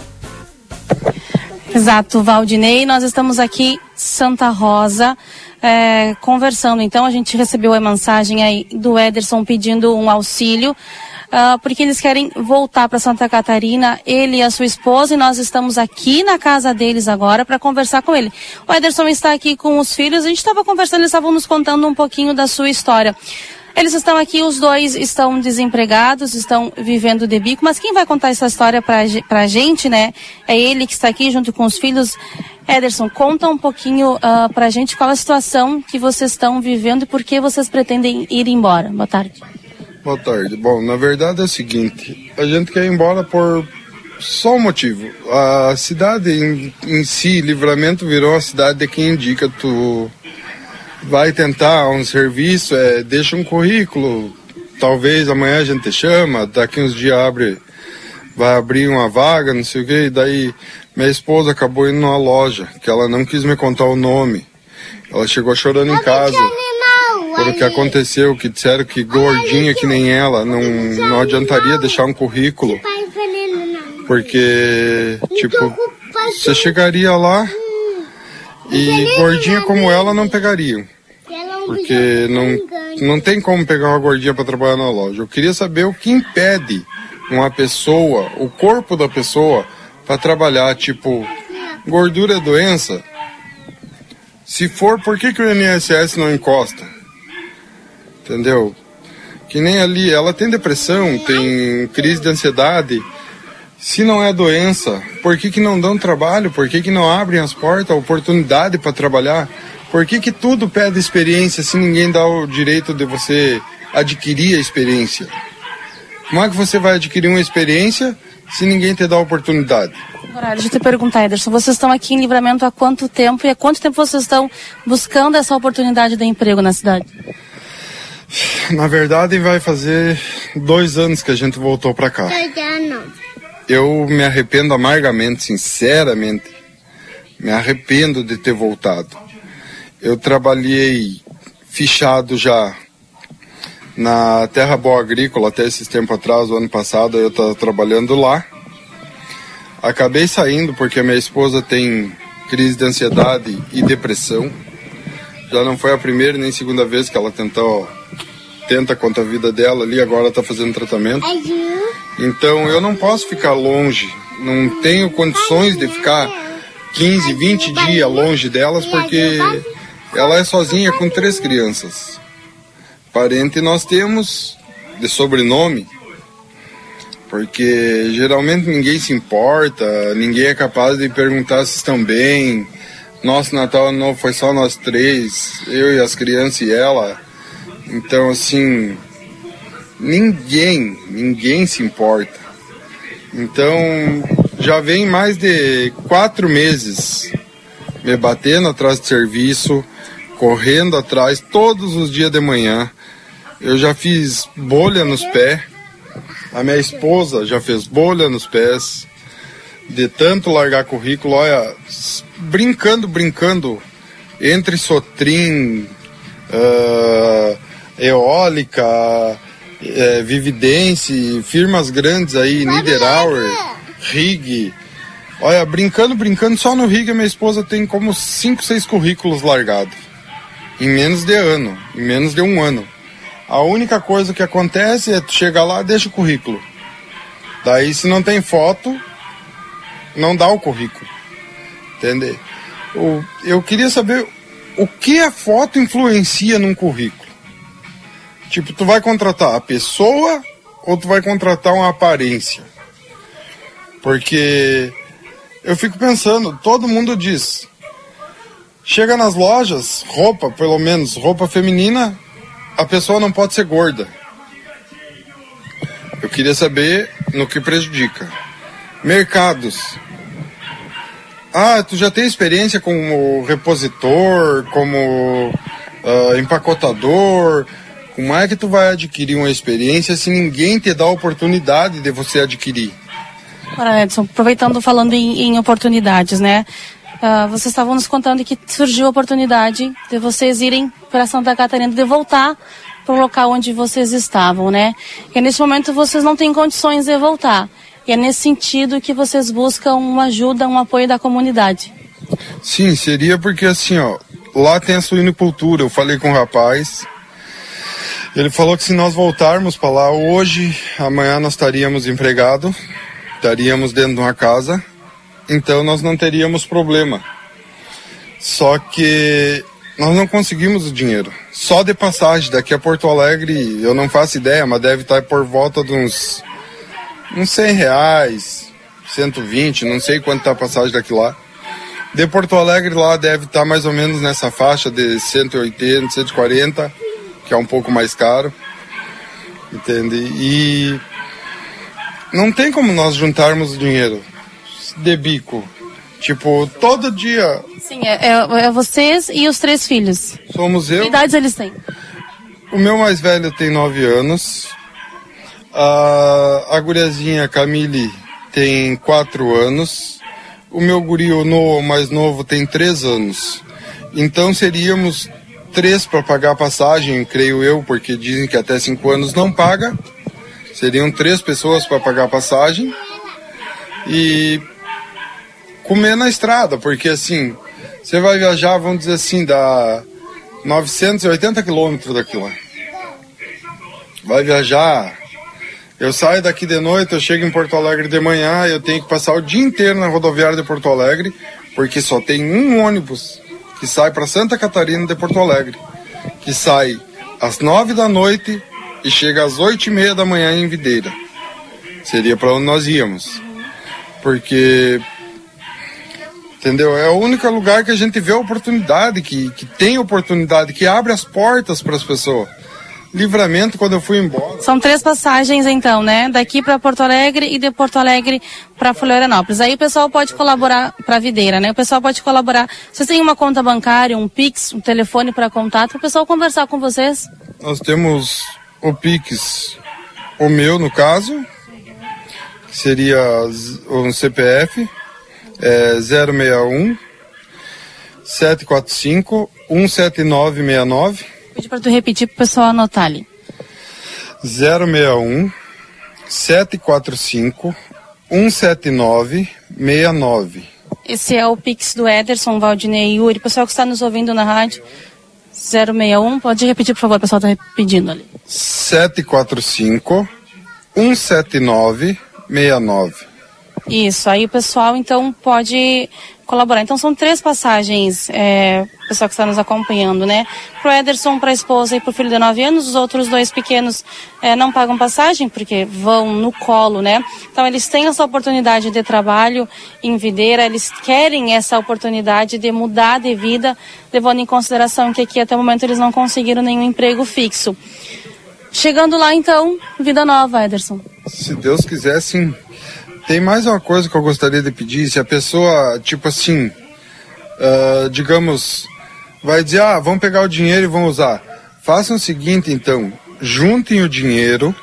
Exato, Valdinei. Nós estamos aqui em Santa Rosa é, conversando. Então a gente recebeu a mensagem aí do Ederson pedindo um auxílio. ah, porque eles querem voltar para Santa Catarina, ele e a sua esposa, e nós estamos aqui na casa deles agora para conversar com ele. O Ederson está aqui com os filhos, a gente estava conversando, eles estavam nos contando um pouquinho da sua história. Eles estão aqui, os dois estão desempregados, estão vivendo de bico, mas quem vai contar essa história ge- pra gente, né? É ele que está aqui junto com os filhos. Ederson, conta um pouquinho ah, pra gente qual a situação que vocês estão vivendo e por que vocês pretendem ir embora. Boa tarde. Boa tarde. Bom, na verdade é o seguinte, a gente quer ir embora por só um motivo. A cidade em, em si, Livramento virou a cidade de quem indica tu vai tentar um serviço, é, deixa um currículo, talvez amanhã a gente te chama, daqui uns dias abre, vai abrir uma vaga, não sei o que, daí minha esposa acabou indo numa loja, que ela não quis me contar o nome. Ela chegou chorando em casa. pelo que aconteceu, que disseram que gordinha que nem ela não, não adiantaria deixar um currículo, porque, tipo, você chegaria lá e gordinha como ela não pegariam, porque não, não tem como pegar uma gordinha para trabalhar na loja. Eu queria saber o que impede uma pessoa, o corpo da pessoa, para trabalhar, tipo, gordura é doença? Se for, por que, que o INSS não encosta? Entendeu? Que nem ali, ela tem depressão, tem crise de ansiedade. Se não é doença, por que, que não dão trabalho? Por que, que não abrem as portas, a oportunidade para trabalhar? Por que, que tudo pede experiência se ninguém dá o direito de você adquirir a experiência? Como é que você vai adquirir uma experiência se ninguém te dá a oportunidade? Agora, deixa eu te perguntar, Ederson, vocês estão aqui em Livramento há quanto tempo e há quanto tempo vocês estão buscando essa oportunidade de emprego na cidade? Na verdade, vai fazer dois anos que a gente voltou para cá. Eu me arrependo amargamente, sinceramente. Me arrependo de ter voltado. Eu trabalhei fichado já na Terra Boa Agrícola até esses tempos atrás, o ano passado, eu estava trabalhando lá. Acabei saindo porque minha esposa tem crise de ansiedade e depressão. Já não foi a primeira nem segunda vez que ela tentou tenta contra a vida dela ali, agora está fazendo tratamento. Então eu não posso ficar longe, não tenho condições de ficar 15, 20 dias longe delas porque ela é sozinha com três crianças. Parente nós temos de sobrenome, porque geralmente ninguém se importa, ninguém é capaz de perguntar se estão bem. Nosso Natal não foi só nós três, eu e as crianças e ela. Então assim, ninguém, ninguém se importa. Então já vem mais de quatro meses me batendo atrás de serviço, correndo atrás todos os dias de manhã. Eu já fiz bolha nos pés. A minha esposa já fez bolha nos pés. De tanto largar currículo, olha, brincando, brincando, entre Sotrim, uh, Eólica, uh, Vividense, firmas grandes aí, Niederauer, Rig. Olha, brincando, brincando, só no Rig a minha esposa tem como 5, 6 currículos largados. Em menos de ano, em menos de um ano. A única coisa que acontece é tu chegar lá, deixa o currículo. Daí se não tem foto, não dá o currículo. Entender? Eu, eu queria saber o que a foto influencia num currículo. Tipo, tu vai contratar a pessoa ou tu vai contratar uma aparência? Porque eu fico pensando, todo mundo diz. Chega nas lojas, roupa, pelo menos, roupa feminina, a pessoa não pode ser gorda. Eu queria saber no que prejudica. Mercados. Ah, tu já tem experiência como repositor, como uh, empacotador. Como é que tu vai adquirir uma experiência se ninguém te dá a oportunidade de você adquirir? Ora, Edson, aproveitando falando em, em oportunidades, né? Uh, vocês estavam nos contando que surgiu a oportunidade de vocês irem para Santa Catarina, de voltar para o local onde vocês estavam, né? E nesse momento vocês não têm condições de voltar. E é nesse sentido que vocês buscam uma ajuda, um apoio da comunidade. Sim, seria porque assim, ó, lá tem a suinicultura. Eu falei com o rapaz, ele falou que se nós voltarmos para lá hoje, amanhã nós estaríamos empregados, estaríamos dentro de uma casa, então nós não teríamos problema. Só que nós não conseguimos o dinheiro. Só de passagem daqui a Porto Alegre, eu não faço ideia, mas deve estar por volta de uns, uns 100 reais, 120, não sei quanto está a passagem daqui lá. De Porto Alegre lá deve estar mais ou menos nessa faixa de 180, 140, que é um pouco mais caro. Entende? E não tem como nós juntarmos dinheiro de bico. Tipo, todo dia. Sim, é, é, é vocês e os três filhos. Somos eu. Que idades eles têm? O meu mais velho tem nove anos. A, a guriazinha Camille tem quatro anos. O meu guri, o no, mais novo, tem três anos. Então seríamos três para pagar a passagem, creio eu, porque dizem que até cinco anos não paga. Seriam três pessoas para pagar a passagem. E comer na estrada, porque assim, você vai viajar, vamos dizer assim, dá 980 quilômetros daqui lá. Vai viajar. Eu saio daqui de noite, eu chego em Porto Alegre de manhã, eu tenho que passar o dia inteiro na rodoviária de Porto Alegre, porque só tem um ônibus que sai para Santa Catarina de Porto Alegre, que sai às nove da noite e chega às oito e meia da manhã em Videira. Seria para onde nós íamos. Porque entendeu? É o único lugar que a gente vê oportunidade, que, que tem oportunidade, que abre as portas para as pessoas. Livramento quando eu fui embora. São três passagens então, né? Daqui para Porto Alegre e de Porto Alegre para Florianópolis. Aí o pessoal pode colaborar para Videira, né? O pessoal pode colaborar. Vocês têm uma conta bancária, um Pix, um telefone para contato, para o pessoal conversar com vocês? Nós temos o Pix, o meu no caso, que seria um CPF, é 061 745 17969. Pedi para tu repetir para o pessoal anotar ali. 061 745 179 69. Esse é o Pix do Ederson, Valdinei e Yuri. Pessoal que está nos ouvindo na rádio, 061, pode repetir, por favor, o pessoal está pedindo ali. 745 179 69. Isso, aí o pessoal então pode colaborar. Então são três passagens, é, pessoal que está nos acompanhando, né? Pro Ederson, para a esposa e pro filho de 9 anos, os outros dois pequenos é, não pagam passagem porque vão no colo, né? Então eles têm essa oportunidade de trabalho em Videira, eles querem essa oportunidade de mudar de vida, levando em consideração que aqui até o momento eles não conseguiram nenhum emprego fixo. Chegando lá então, vida nova, Ederson. Se Deus quiser, sim. Tem mais uma coisa que eu gostaria de pedir. Se a pessoa, tipo assim, uh, digamos, vai dizer, ah, vamos pegar o dinheiro e vamos usar. Façam o seguinte, então, juntem o dinheiro,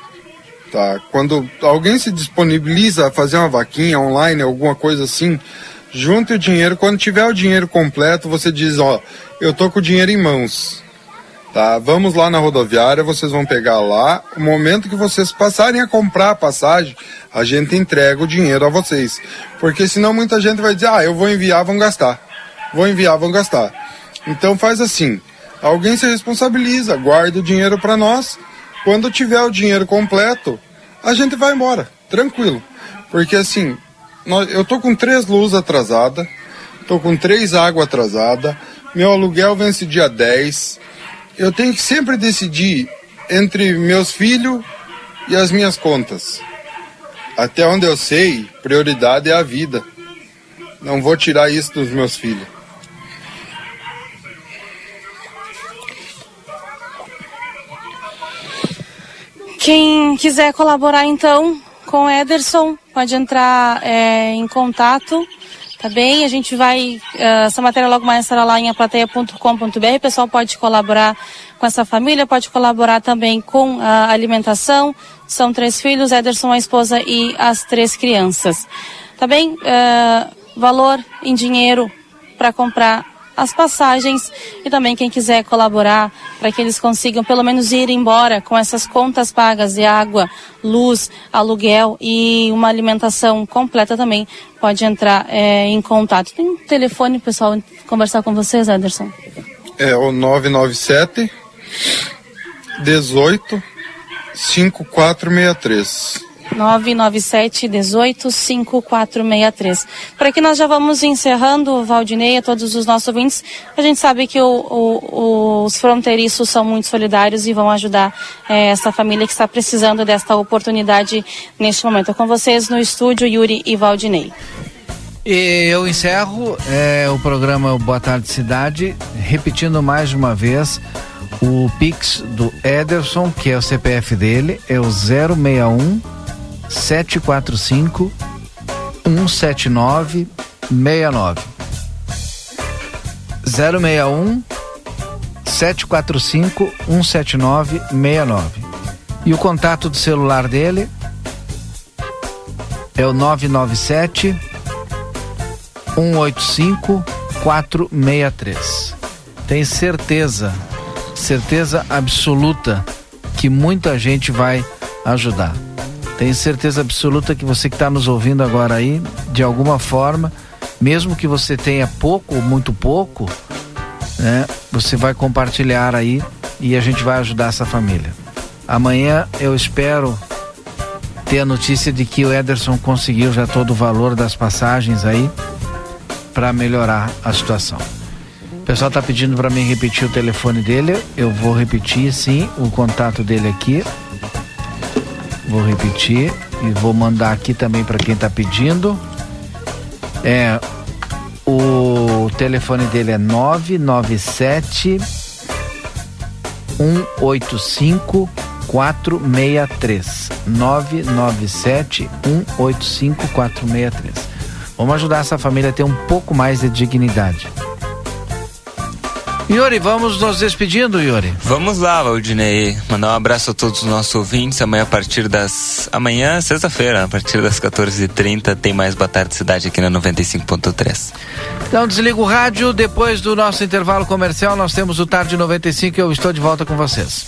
tá? Quando alguém se disponibiliza a fazer uma vaquinha online, alguma coisa assim, junte o dinheiro. Quando tiver o dinheiro completo, você diz, ó, eu tô com o dinheiro em mãos. Tá, vamos lá na rodoviária, vocês vão pegar lá. O momento que vocês passarem a comprar a passagem, a gente entrega o dinheiro a vocês. Porque senão muita gente vai dizer, ah, eu vou enviar, vão gastar. Vou enviar, vão gastar. Então faz assim, alguém se responsabiliza, guarda o dinheiro para nós. Quando tiver o dinheiro completo, a gente vai embora, tranquilo. Porque assim, nós, eu tô com três luzes atrasadas, tô com três água atrasada, meu aluguel vence dia 10 eu tenho que sempre decidir entre meus filhos e as minhas contas. Até onde eu sei, prioridade é a vida. Não vou tirar isso dos meus filhos. Quem quiser colaborar então com Ederson, pode entrar é, em contato Tá bem? A gente vai. Uh, essa matéria logo mais estará lá em aplateia.com.br. O pessoal pode colaborar com essa família, pode colaborar também com a alimentação. São três filhos, Ederson, a esposa e as três crianças. Tá bem? Uh, valor em dinheiro para comprar as passagens e também quem quiser colaborar para que eles consigam pelo menos ir embora com essas contas pagas de água, luz, aluguel e uma alimentação completa também pode entrar é, em contato. Tem um telefone pessoal conversar com vocês, Ederson? É o 997 18 5463. 997 18 5463. Por aqui nós já vamos encerrando, Valdinei, a todos os nossos ouvintes. A gente sabe que o, o, os fronteiriços são muito solidários e vão ajudar é, essa família que está precisando desta oportunidade neste momento. Com vocês no estúdio, Yuri e Valdinei. E eu encerro é, o programa Boa Tarde Cidade, repetindo mais uma vez o Pix do Ederson, que é o CPF dele, é o 061 745 179 69 061 745 179 69 e o contato do celular dele é o 997 185 463. Tem certeza, certeza absoluta que muita gente vai ajudar. Tenho certeza absoluta que você que está nos ouvindo agora aí, de alguma forma, mesmo que você tenha pouco ou muito pouco, né, você vai compartilhar aí e a gente vai ajudar essa família. Amanhã eu espero ter a notícia de que o Ederson conseguiu já todo o valor das passagens aí para melhorar a situação. O pessoal está pedindo para mim repetir o telefone dele. Eu vou repetir sim o contato dele aqui. Vou repetir e vou mandar aqui também para quem está pedindo. É o telefone dele é 997 185 463 997 185 463. Vamos ajudar essa família a ter um pouco mais de dignidade. Yuri, vamos nos despedindo, Yuri. Vamos lá, Valdinei. Mandar um abraço a todos os nossos ouvintes. Amanhã, a partir das. Amanhã, sexta-feira, a partir das 14h30, tem mais Boa Tarde Cidade aqui na 95.3. Então, desliga o rádio. Depois do nosso intervalo comercial, nós temos o Tarde 95 e eu estou de volta com vocês.